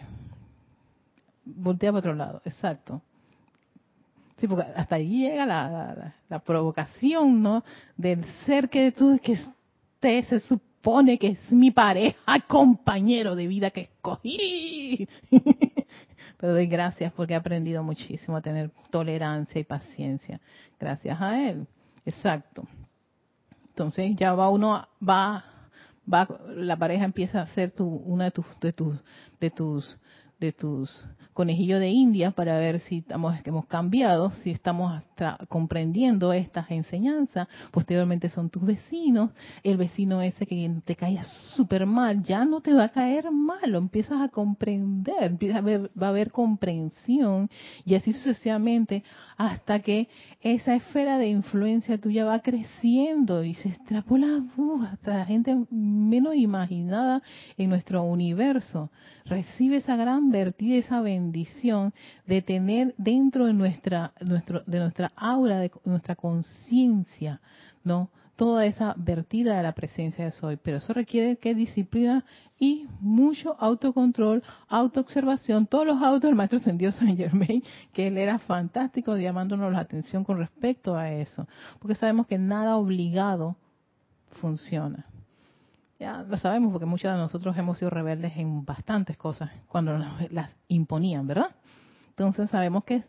Voltea para otro lado, exacto. Sí, porque hasta ahí llega la, provocación, ¿no? Del ser que tú, que usted se supone que es mi pareja, compañero de vida que escogí. Pero doy gracias porque he aprendido muchísimo a tener tolerancia y paciencia. Gracias a él. Exacto. Entonces ya va uno, va, va, la pareja empieza a ser tu, una de tus, de tus, de tus, de tus conejillo de India para ver si estamos, hemos cambiado, si estamos hasta comprendiendo estas enseñanzas. Posteriormente son tus vecinos, el vecino ese que te cae súper mal, ya no te va a caer mal, lo empiezas a comprender, empieza a va a haber comprensión y así sucesivamente hasta que esa esfera de influencia tuya va creciendo y se extrapola uh, hasta la gente menos imaginada en nuestro universo. Recibe esa gran vertida, esa bendición de tener dentro de nuestra, nuestro, de nuestra aura, de nuestra conciencia, ¿no? toda esa vertida de la presencia de soy. Pero eso requiere que disciplina y mucho autocontrol, autoobservación. Todos los autos del maestro ascendido Saint Germain, que él era fantástico llamándonos la atención con respecto a eso. Porque sabemos que nada obligado funciona. Ya lo sabemos porque muchos de nosotros hemos sido rebeldes en bastantes cosas cuando nos las imponían, ¿verdad? Entonces sabemos que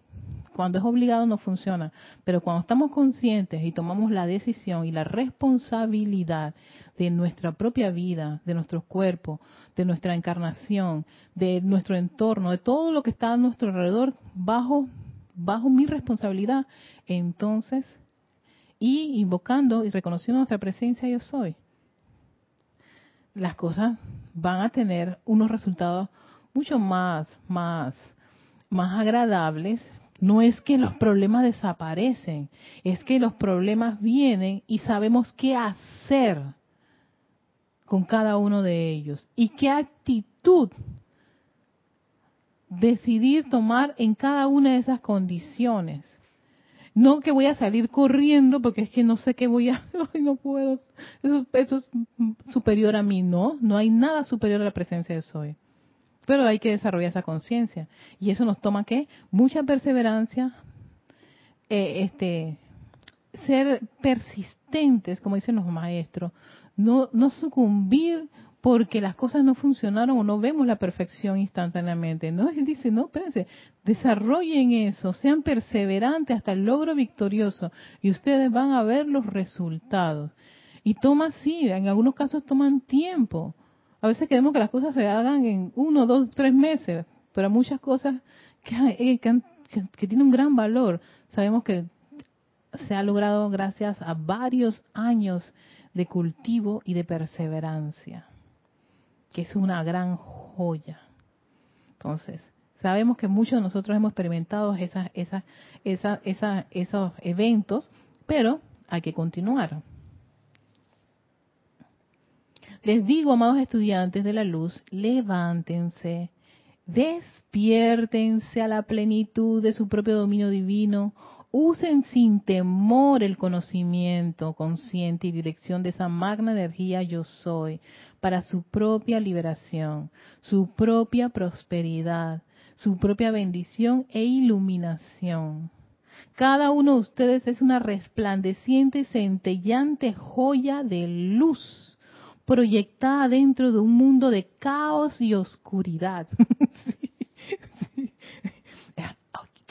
cuando es obligado no funciona, pero cuando estamos conscientes y tomamos la decisión y la responsabilidad de nuestra propia vida, de nuestro cuerpo, de nuestra encarnación, de nuestro entorno, de todo lo que está a nuestro alrededor bajo bajo mi responsabilidad, entonces y invocando y reconociendo nuestra presencia yo soy, las cosas van a tener unos resultados mucho más más más agradables, no es que los problemas desaparecen, es que los problemas vienen y sabemos qué hacer con cada uno de ellos y qué actitud decidir tomar en cada una de esas condiciones. No que voy a salir corriendo porque es que no sé qué voy a, no puedo, eso, eso es superior a mí, no, no hay nada superior a la presencia de Soy. Pero hay que desarrollar esa conciencia. Y eso nos toma ¿qué? Mucha perseverancia, eh, este, ser persistentes, como dicen los maestros, no, no sucumbir porque las cosas no funcionaron o no vemos la perfección instantáneamente. No, dice, no, espérense, desarrollen eso, sean perseverantes hasta el logro victorioso y ustedes van a ver los resultados. Y toma, sí, en algunos casos toman tiempo, a veces queremos que las cosas se hagan en uno, dos, tres meses, pero muchas cosas eh, que, tienen un gran valor. Sabemos que se ha logrado gracias a varios años de cultivo y de perseverancia, que es una gran joya. Entonces, sabemos que muchos de nosotros hemos experimentado esas, esas, esas, esos eventos, pero hay que continuar. Les digo, amados estudiantes de la luz, levántense, despiértense a la plenitud de su propio dominio divino, usen sin temor el conocimiento consciente y dirección de esa magna energía yo soy para su propia liberación, su propia prosperidad, su propia bendición e iluminación. Cada uno de ustedes es una resplandeciente y centellante joya de luz proyectada dentro de un mundo de caos y oscuridad.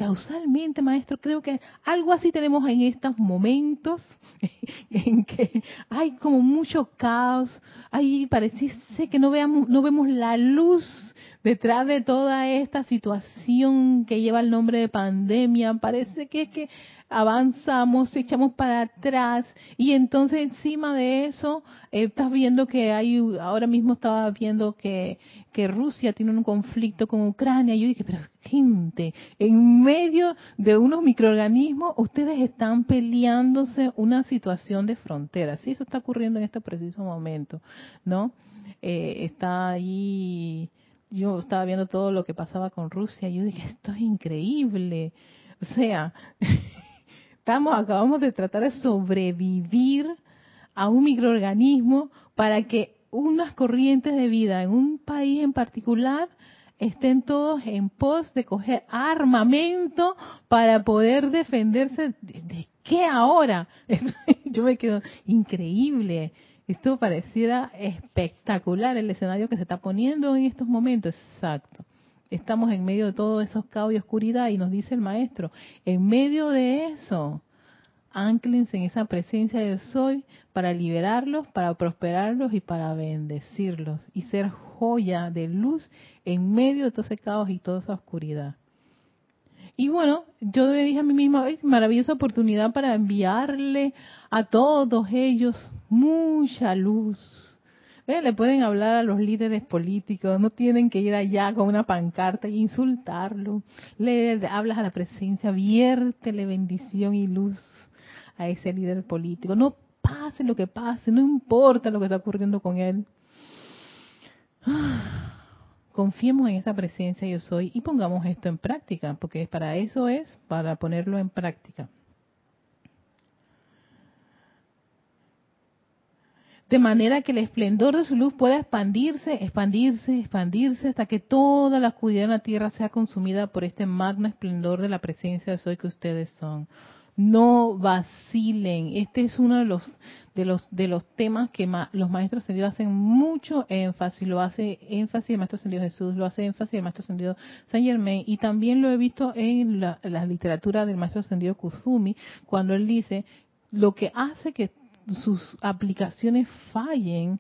Causalmente, maestro, creo que algo así tenemos en estos momentos en que hay como mucho caos, ahí parece que no veamos, no vemos la luz detrás de toda esta situación que lleva el nombre de pandemia. Parece que es que avanzamos, echamos para atrás y entonces encima de eso eh, estás viendo que hay, ahora mismo estaba viendo que, que Rusia tiene un conflicto con Ucrania. Y yo dije, pero gente, en medio de unos microorganismos ustedes están peleándose una situación de frontera. Sí, eso está ocurriendo en este preciso momento, ¿no? Eh, está ahí, yo estaba viendo todo lo que pasaba con Rusia y yo dije, esto es increíble. O sea, Estamos, acabamos de tratar de sobrevivir a un microorganismo para que unas corrientes de vida en un país en particular estén todos en pos de coger armamento para poder defenderse. ¿De, qué ahora? Yo me quedo increíble. Esto pareciera espectacular el escenario que se está poniendo en estos momentos. Exacto estamos en medio de todos esos caos y oscuridad y nos dice el maestro, en medio de eso, anclense en esa presencia de soy para liberarlos, para prosperarlos y para bendecirlos y ser joya de luz en medio de todo ese caos y toda esa oscuridad. Y bueno, yo me dije a mí misma, maravillosa oportunidad para enviarle a todos ellos mucha luz, le pueden hablar a los líderes políticos, no tienen que ir allá con una pancarta e insultarlo. Le hablas a la presencia, viértele bendición y luz a ese líder político. No pase lo que pase, no importa lo que está ocurriendo con él. Confiemos en esa presencia yo soy y pongamos esto en práctica, porque para eso es, para ponerlo en práctica. De manera que el esplendor de su luz pueda expandirse, expandirse, expandirse hasta que toda la oscuridad en la tierra sea consumida por este magno esplendor de la presencia de soy que ustedes son. No vacilen. Este es uno de los de los de los temas que los maestros ascendidos hacen mucho énfasis. Lo hace énfasis el maestro ascendido Jesús, lo hace énfasis el maestro ascendido Saint Germain y también lo he visto en la, la literatura del maestro ascendido Kuzumi cuando él dice lo que hace que sus aplicaciones fallen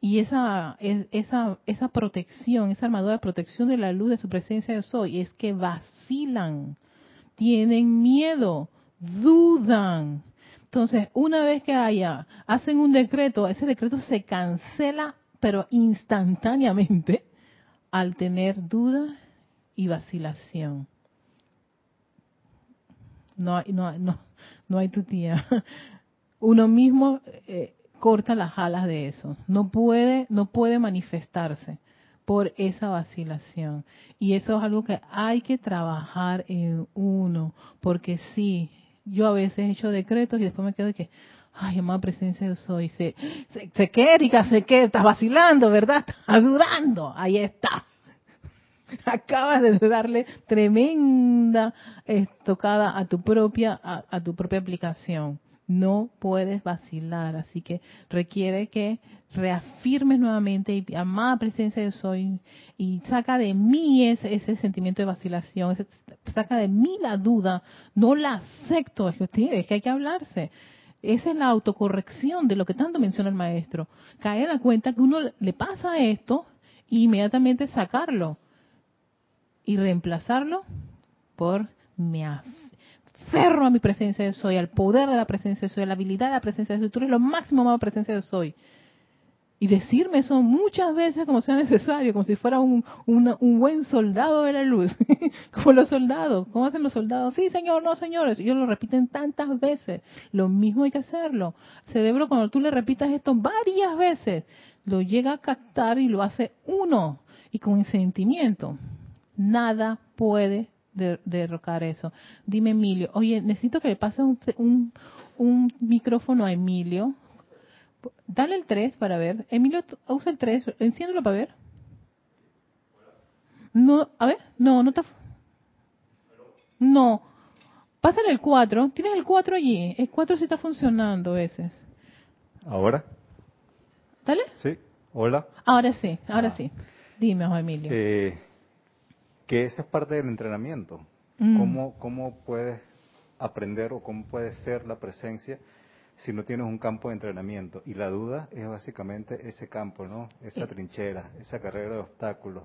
y esa, esa, esa protección, esa armadura de protección de la luz de su presencia de soy, es que vacilan, tienen miedo, dudan. Entonces, una vez que haya, hacen un decreto, ese decreto se cancela, pero instantáneamente, al tener duda y vacilación. No no, no, no hay tu tía uno mismo eh, corta las alas de eso. No puede, no puede manifestarse por esa vacilación. Y eso es algo que hay que trabajar en uno, porque sí, yo a veces he hecho decretos y después me quedo de que, ay, amada presencia yo soy, sé, sé, que Erika, sé que estás vacilando, ¿verdad? Estás dudando, ahí está. Acabas de darle tremenda estocada a tu propia, a tu propia aplicación no puedes vacilar, así que requiere que reafirmes nuevamente y amada presencia de soy y saca de mí ese, ese sentimiento de vacilación, saca de mí la duda, no la acepto, es que, es que hay que hablarse. Esa es la autocorrección de lo que tanto menciona el maestro. Caer en la cuenta que uno le pasa esto e inmediatamente sacarlo y reemplazarlo por me aferro a mi presencia de soy, al poder de la presencia de soy, a la habilidad de la presencia de soy. Tú eres lo máximo, amado presencia de soy. Y decirme eso muchas veces como sea necesario, como si fuera un, un buen soldado de la luz. como los soldados. ¿Cómo hacen los soldados? Sí, señor, no, señores. Ellos lo repiten tantas veces. Lo mismo hay que hacerlo. Cerebro, cuando tú le repitas esto varias veces, lo llega a captar y lo hace uno. Y con sentimiento. Nada puede derrocar eso. Dime, Emilio, oye, necesito que le pases un, un, micrófono a Emilio. Dale el 3 para ver. Emilio, usa el 3. Enciéndelo para ver. No, a ver, no, no está. No. Pásale el 4. Tienes el 4 allí. El 4 sí está funcionando a veces. ¿Ahora? ¿Dale? Sí. Hola. Ahora sí, ahora ah. sí. Dime, Juan Emilio. Eh, que esa es parte del entrenamiento. Mm. ¿Cómo, ¿Cómo puedes aprender o cómo puede ser la presencia si no tienes un campo de entrenamiento? Y la duda es básicamente ese campo, ¿no? Esa trinchera, esa carrera de obstáculos,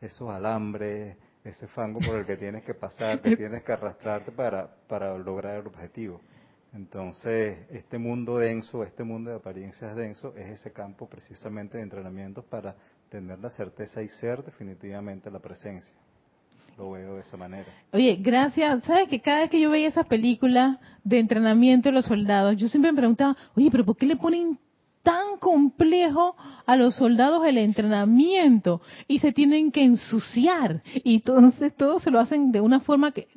esos alambres, ese fango por el que tienes que pasar, que tienes que arrastrarte para, para lograr el objetivo. Entonces, este mundo denso, este mundo de apariencias denso, es ese campo precisamente de entrenamiento para tener la certeza y ser definitivamente la presencia lo veo de esa manera. Oye, gracias. ¿Sabes que cada vez que yo veía esa película de entrenamiento de los soldados, yo siempre me preguntaba, oye, pero ¿por qué le ponen tan complejo a los soldados el entrenamiento y se tienen que ensuciar y entonces todo se lo hacen de una forma que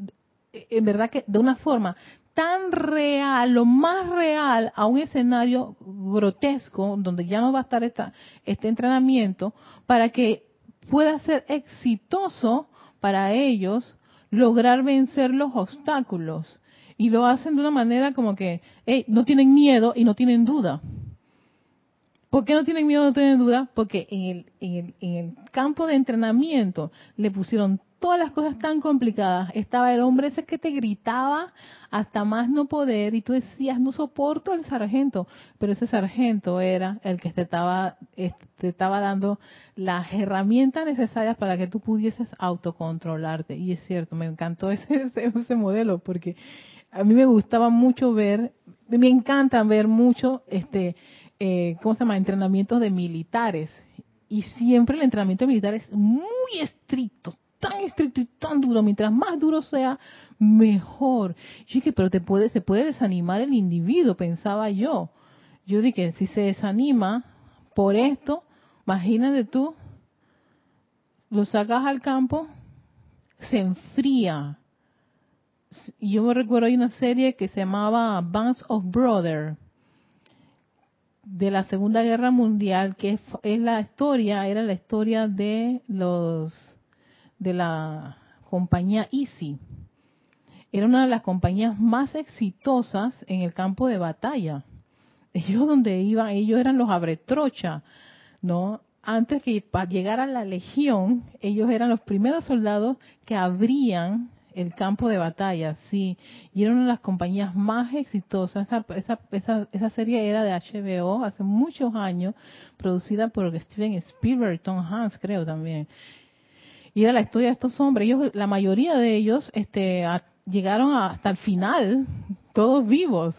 en verdad que de una forma tan real, lo más real a un escenario grotesco donde ya no va a estar esta, este entrenamiento para que pueda ser exitoso para ellos lograr vencer los obstáculos. Y lo hacen de una manera como que no tienen miedo y no tienen duda. ¿Por qué no tienen miedo no tienen duda? Porque el, en el campo de entrenamiento le pusieron todas las cosas tan complicadas. Estaba el hombre ese que te gritaba hasta más no poder y tú decías, no soporto al sargento, pero ese sargento era el que te estaba, te estaba dando las herramientas necesarias para que tú pudieses autocontrolarte. Y es cierto, me encantó ese, ese, modelo porque a mí me gustaba mucho ver, me encanta ver mucho, este, eh, ¿cómo se llama? Entrenamientos de militares. Y siempre el entrenamiento militar es muy estricto, tan estricto y tan duro, mientras más duro sea, mejor. Yo dije, pero te puede, se puede desanimar el individuo, pensaba yo. Yo dije, si se desanima por esto, imagínate tú, lo sacas al campo, se enfría. Yo me recuerdo hay una serie que se llamaba Bands of Brothers de la Segunda Guerra Mundial, que es, la historia, era la historia de los de la compañía Easy. Era una de las compañías más exitosas en el campo de batalla. Ellos donde iban, ellos eran los abretrocha, ¿no? Antes que para llegar a la legión, ellos eran los primeros soldados que abrían el campo de batalla, sí. Y era una de las compañías más exitosas. Esa, esa, esa, serie era de HBO hace muchos años, producida por Steven Spielberg, Tom Hanks, creo también. Y era la historia de estos hombres. Ellos, la mayoría de ellos este, llegaron hasta el final, todos vivos.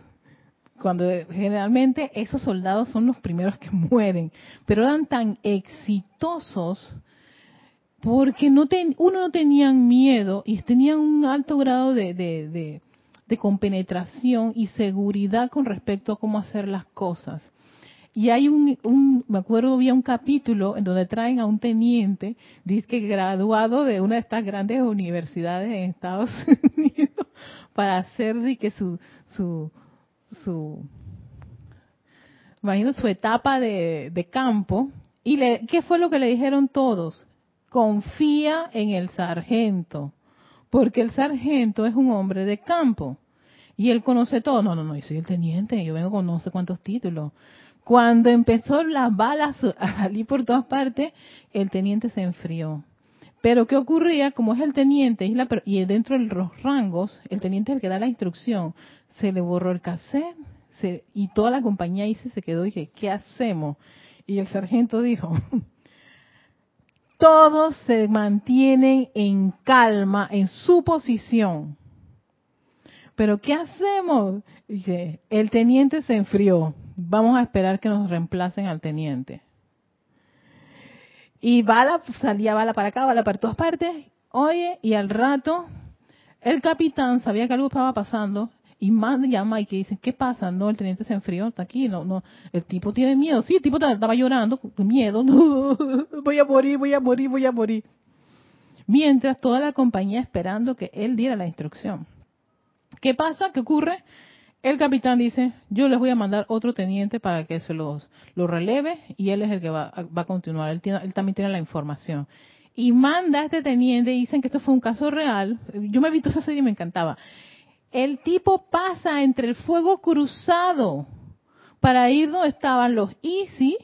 Cuando generalmente esos soldados son los primeros que mueren. Pero eran tan exitosos porque no uno no tenían miedo y tenían un alto grado de, de, de, compenetración y seguridad con respecto a cómo hacer las cosas. Y hay un, me acuerdo, había un capítulo en donde traen a un teniente, dice que graduado de una de estas grandes universidades en Estados Unidos, para hacer de que su, su, su, imagino su etapa de, de campo. Y le, ¿qué fue lo que le dijeron todos? confía en el sargento, porque el sargento es un hombre de campo y él conoce todo. No, no, no, yo soy el teniente, yo vengo con no sé cuántos títulos. Cuando empezó las balas a salir por todas partes, el teniente se enfrió. Pero ¿qué ocurría? Como es el teniente y, la, dentro de los rangos, el teniente es el que da la instrucción, se le borró el cassette y toda la compañía ahí se quedó y dije, ¿qué hacemos? Y el sargento dijo, todos se mantienen en calma en su posición. Pero ¿qué hacemos? Dice, el teniente se enfrió. Vamos a esperar que nos reemplacen al teniente. Y bala, salía bala para acá, bala para todas partes. Oye, y al rato, el capitán sabía que algo estaba pasando y más llama y que dicen, ¿qué pasa? No, el teniente se enfrió, está aquí, no, no, el tipo tiene miedo, sí, el tipo estaba llorando, miedo, voy a morir, voy a morir, voy a morir. Mientras toda la compañía esperando que él diera la instrucción. ¿Qué pasa? ¿Qué ocurre? El capitán dice, yo les voy a mandar otro teniente para que se los lo releve y él es el que va, a continuar, él, también tiene la información y manda a este teniente, dicen que esto fue un caso real. Yo me he visto esa serie y me encantaba. El tipo pasa entre el fuego cruzado para ir donde estaban los Easy,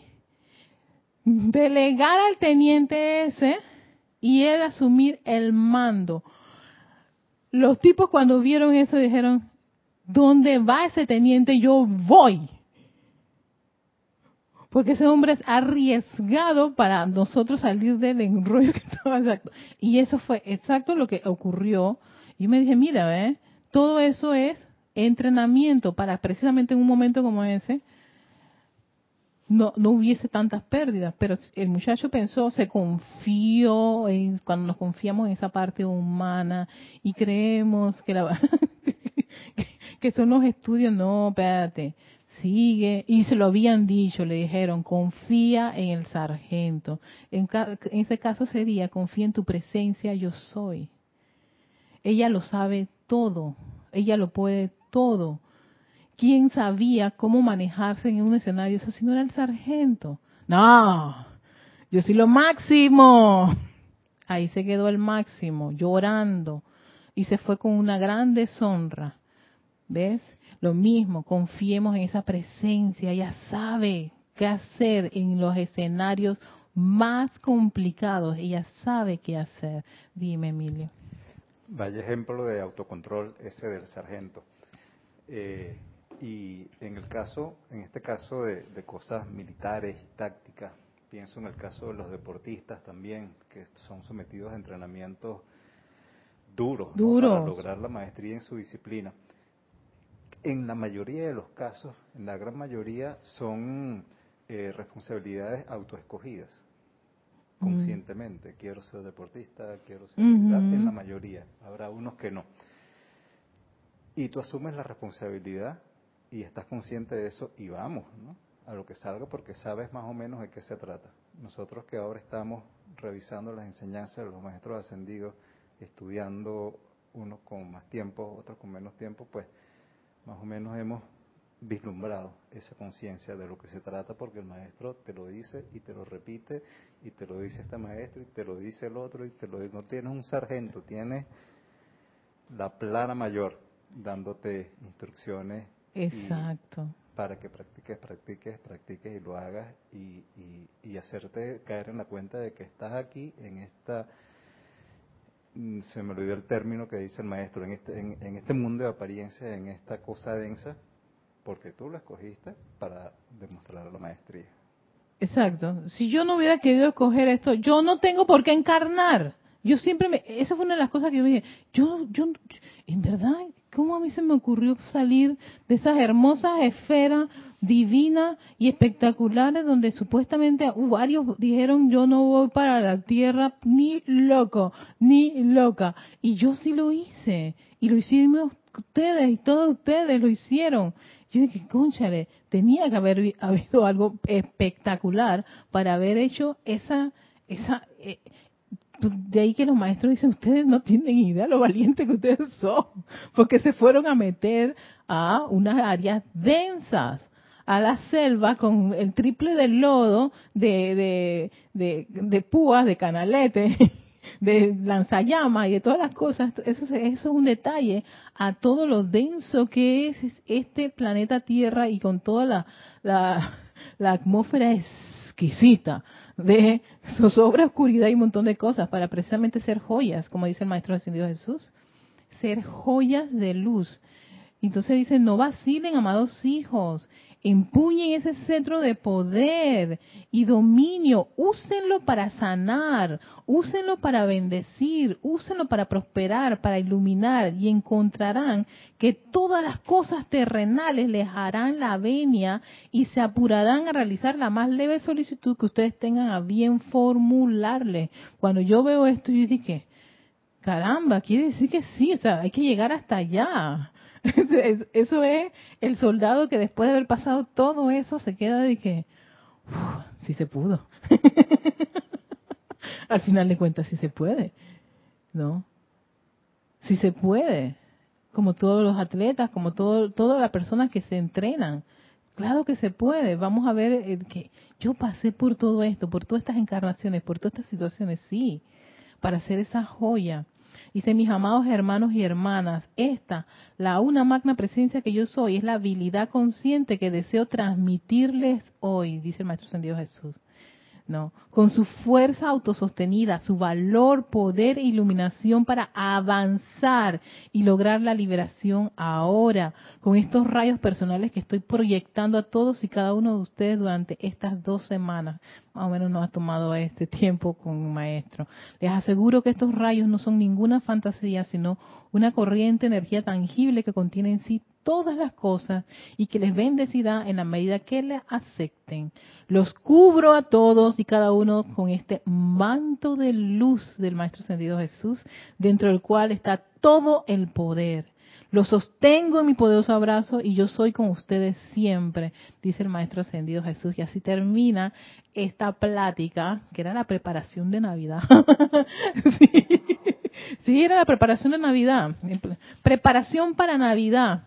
delegar al teniente ese y él asumir el mando. Los tipos cuando vieron eso dijeron, ¿dónde va ese teniente? Yo voy. Porque ese hombre es arriesgado para nosotros salir del enrollo que estaba exacto. Y eso fue exacto lo que ocurrió. Y me dije, mira, ¿eh? Todo eso es entrenamiento para precisamente en un momento como ese no, no hubiese tantas pérdidas, pero el muchacho pensó, se confió, en, cuando nos confiamos en esa parte humana y creemos que, la, que son los estudios, no, espérate, sigue, y se lo habían dicho, le dijeron, confía en el sargento. En, en ese caso sería, confía en tu presencia, yo soy. Ella lo sabe todo, ella lo puede todo. ¿Quién sabía cómo manejarse en un escenario? Eso si no era el sargento. No, yo soy lo máximo. Ahí se quedó el máximo, llorando. Y se fue con una gran deshonra. ¿Ves? Lo mismo, confiemos en esa presencia. Ella sabe qué hacer en los escenarios más complicados. Ella sabe qué hacer. Dime, Emilio. Vaya ejemplo de autocontrol ese del sargento. Eh, y en el caso, en este caso de, cosas militares y tácticas, pienso en el caso de los deportistas también, que son sometidos a entrenamientos duros, para lograr la maestría en su disciplina. En la mayoría de los casos, en la gran mayoría, son eh, responsabilidades autoescogidas conscientemente. Quiero ser deportista, quiero ser en la mayoría. Habrá unos que no. Y tú asumes la responsabilidad y estás consciente de eso y vamos, ¿no? A lo que salga porque sabes más o menos de qué se trata. Nosotros que ahora estamos revisando las enseñanzas de los maestros ascendidos, estudiando unos con más tiempo, otros con menos tiempo, pues más o menos hemos vislumbrado esa conciencia de lo que se trata porque el maestro te lo dice y te lo repite y te lo dice este maestro y te lo dice el otro y te lo no tienes un sargento, tienes la plana mayor dándote instrucciones. Exacto. Para que practiques, practiques, practiques y lo hagas y, y, hacerte caer en la cuenta de que estás aquí en esta, se me olvidó el término que dice el maestro, en este, en, este mundo de apariencia, en esta cosa densa, porque tú lo escogiste para demostrar la maestría. Exacto. Si yo no hubiera querido escoger esto, yo no tengo por qué encarnar. Yo siempre me, esa fue una de las cosas que yo me dije, yo, yo, en verdad, ¿cómo a mí se me ocurrió salir de esas hermosas esferas divinas y espectaculares donde supuestamente varios dijeron yo no voy para la tierra ni loco, ni loca? Y yo sí lo hice, y lo hicimos ustedes, y todos ustedes lo hicieron. Yo dije, conchale, tenía que haber habido algo espectacular para haber hecho esa, esa, eh, de ahí que los maestros dicen, ustedes no tienen idea lo valientes que ustedes son, porque se fueron a meter a unas áreas densas, a la selva con el triple del lodo, de, de, de, púas, de canalete, de lanzallamas y de todas las cosas. Eso, eso es un detalle a todo lo denso que es este planeta Tierra y con toda la, la, la atmósfera exquisita de zozobra, oscuridad y un montón de cosas para precisamente ser joyas, como dice el Maestro Ascendido Jesús. Ser joyas de luz. Entonces dice, no vacilen, amados hijos, empuñen ese centro de poder y dominio, úsenlo para sanar, úsenlo para bendecir, úsenlo para prosperar, para iluminar y encontrarán que todas las cosas terrenales les harán la venia y se apurarán a realizar la más leve solicitud que ustedes tengan a bien formularle. Cuando yo veo esto, yo dije, caramba, quiere decir que sí, o sea, hay que llegar hasta allá. eso es el soldado que después de haber pasado todo eso se queda de que, si sí se pudo. Al final de cuentas, sí se puede, ¿no? Sí se puede, como todos los atletas, como todo, todas las personas que se entrenan. Claro que se puede. Vamos a ver eh, que yo pasé por todo esto, por todas estas encarnaciones, por todas estas situaciones, sí, para hacer esa joya Dice, mis amados hermanos y hermanas, esta, la una magna presencia que yo soy, es la habilidad consciente que deseo transmitirles hoy, dice el Maestro Sendido Jesús. No, con su fuerza autosostenida, su valor, poder e iluminación para avanzar y lograr la liberación ahora, con estos rayos personales que estoy proyectando a todos y cada uno de ustedes durante estas dos semanas. Más o menos nos ha tomado este tiempo con un maestro. Les aseguro que estos rayos no son ninguna fantasía, sino una corriente energía tangible que contiene en sí todas las cosas y que les bendecirá en la medida que le acepten. Los cubro a todos y cada uno con este manto de luz del Maestro Ascendido Jesús, dentro del cual está todo el poder. Los sostengo en mi poderoso abrazo y yo soy con ustedes siempre, dice el Maestro Ascendido Jesús. Y así termina esta plática, que era la preparación de Navidad. sí, era la preparación de Navidad. Preparación para Navidad.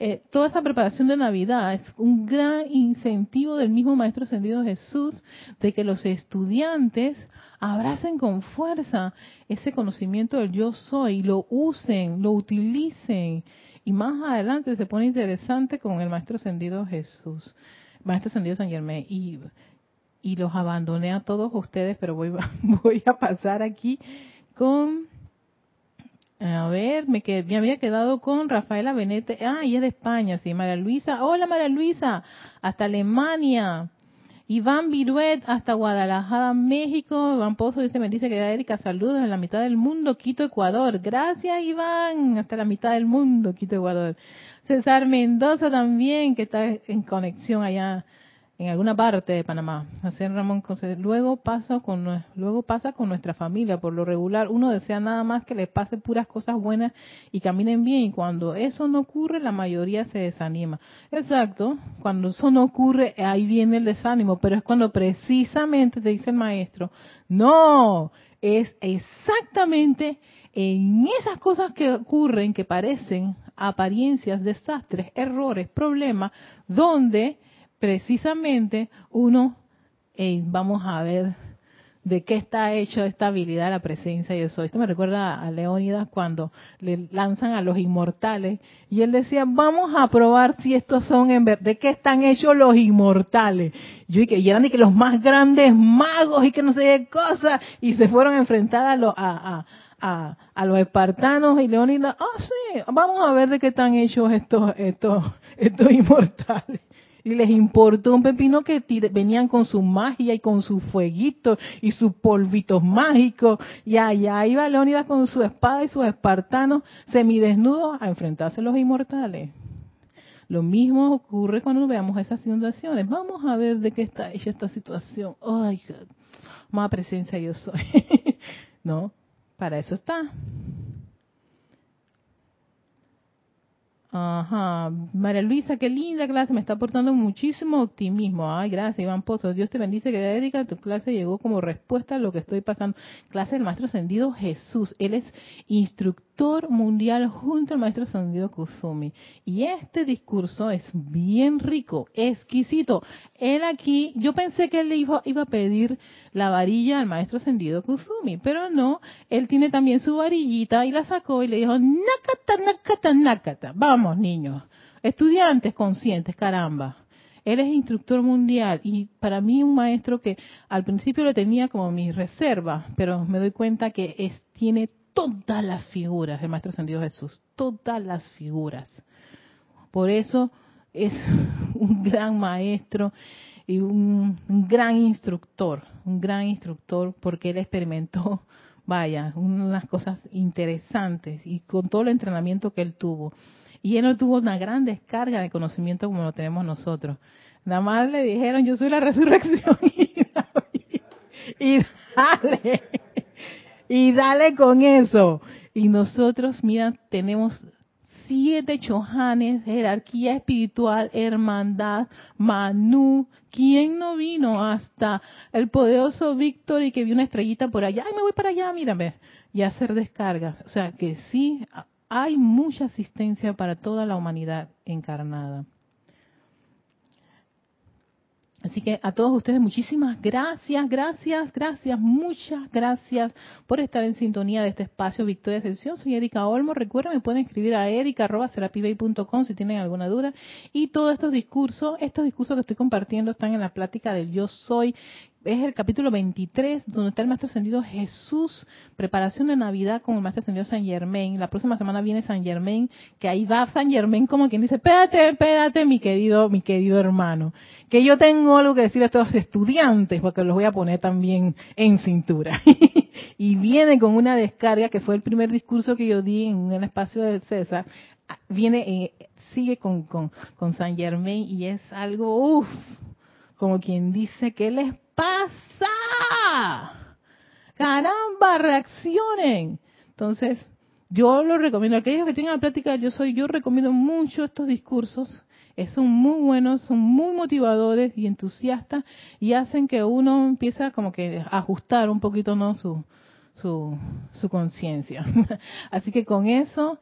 Eh, toda esa preparación de Navidad es un gran incentivo del mismo Maestro Ascendido Jesús de que los estudiantes abracen con fuerza ese conocimiento del yo soy, lo usen, lo utilicen. Y más adelante se pone interesante con el Maestro Ascendido Jesús, Maestro Ascendido San Germán. Y, y los abandoné a todos ustedes, pero voy, voy a pasar aquí con a ver, me, me había quedado con Rafaela Benete. Ah, ella es de España, sí. María Luisa. Hola, María Luisa. Hasta Alemania. Iván Viruet hasta Guadalajara, México. Iván Pozo dice, me dice que Erika, saludos en la mitad del mundo, Quito, Ecuador. Gracias, Iván. Hasta la mitad del mundo, Quito, Ecuador. César Mendoza también, que está en conexión allá en alguna parte de Panamá. Hacer Ramón luego pasa con luego pasa con nuestra familia por lo regular uno desea nada más que les pase puras cosas buenas y caminen bien y cuando eso no ocurre la mayoría se desanima. Exacto, cuando eso no ocurre ahí viene el desánimo, pero es cuando precisamente te dice el maestro, "No, es exactamente en esas cosas que ocurren que parecen apariencias, desastres, errores, problemas, donde precisamente uno, vamos a ver de qué está hecho esta habilidad de la presencia yo soy. Esto me recuerda a Leónidas cuando le lanzan a los inmortales y él decía, vamos a probar si estos son en verdad, de qué están hechos los inmortales. Yo, y, que, eran de que los más grandes magos y que no sé qué cosas, y se fueron a enfrentar a, los a, los espartanos y Leónidas, ah sí, vamos a ver de qué están hechos estos, estos, estos inmortales y les importó un pepino que venían con su magia y con su fueguito y sus polvitos mágicos y allá iba Leónidas con su espada y sus espartanos semidesnudos a enfrentarse a los inmortales. Lo mismo ocurre cuando veamos esas inundaciones. Vamos a ver de qué está hecha esta situación. Ay, más presencia yo soy. ¿No? Para eso está. Ajá. María Luisa, qué linda clase, me está aportando muchísimo optimismo. Ay, gracias, Iván Pozo. Dios te bendice, que Erika, tu clase llegó como respuesta a lo que estoy pasando. Clase del Maestro Ascendido Jesús. Él es instructor mundial junto al Maestro Ascendido Kusumi. Y este discurso es bien rico, exquisito. Él aquí, yo pensé que él iba, iba a pedir la varilla al Maestro Ascendido Kusumi, pero no, él tiene también su varillita y la sacó y le dijo, nakata, nakata, nakata. Vamos Niños, estudiantes conscientes, caramba. Él es instructor mundial y para mí un maestro que al principio lo tenía como mi reserva, pero me doy cuenta que es, tiene todas las figuras del Maestro Ascendido Jesús, todas las figuras. Por eso es un gran maestro y un, un, gran instructor, un gran instructor porque él experimentó, vaya, unas cosas interesantes y con todo el entrenamiento que él tuvo. Y él no tuvo una gran descarga de conocimiento como lo tenemos nosotros. Nada más le dijeron, yo soy la resurrección y, dale, y dale con eso. Y nosotros, mira, tenemos siete chojanes, jerarquía espiritual, hermandad, Manú. ¿Quién no vino hasta el poderoso Víctor y que vio una estrellita por allá? Ay, me voy para allá, mírame. Y hacer descarga. O sea, que sí, hay mucha asistencia para toda la humanidad encarnada. Así que a todos ustedes muchísimas gracias, gracias, gracias, muchas gracias por estar en sintonía de este espacio Victoria Ascensión. Soy Erika Olmo. Recuerden, me pueden escribir a erica.com si tienen alguna duda. Y todos estos discursos, estos discursos que estoy compartiendo están en la plática del Yo Soy es el capítulo 23, donde está el Maestro Ascendido Jesús, preparación de Navidad con el Maestro Ascendido San Germain. La próxima semana viene San Germain, que ahí va San Germain como quien dice, espérate, espérate, mi querido, mi querido hermano, que yo tengo algo que decir a estos estudiantes, porque los voy a poner también en cintura. y viene con una descarga, que fue el primer discurso que yo di en el espacio de César, viene, eh, sigue con, con, con San Germain y es algo, uff, como quien dice, ¿qué les pasa? Caramba, reaccionen. Entonces, yo lo recomiendo. Aquellos que tengan la práctica, yo soy, yo recomiendo mucho estos discursos. Son muy buenos, son muy motivadores y entusiastas y hacen que uno empiece como que a ajustar un poquito no su, su, su conciencia. Así que con eso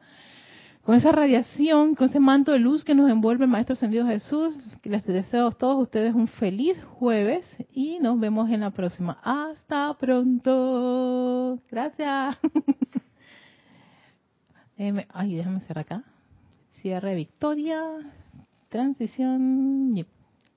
con esa radiación, con ese manto de luz que nos envuelve el Maestro Ascendido Jesús. Les deseo a todos ustedes un feliz jueves y nos vemos en la próxima. Hasta pronto. Gracias. Ay, déjame cerrar acá. Cierre victoria. Transición.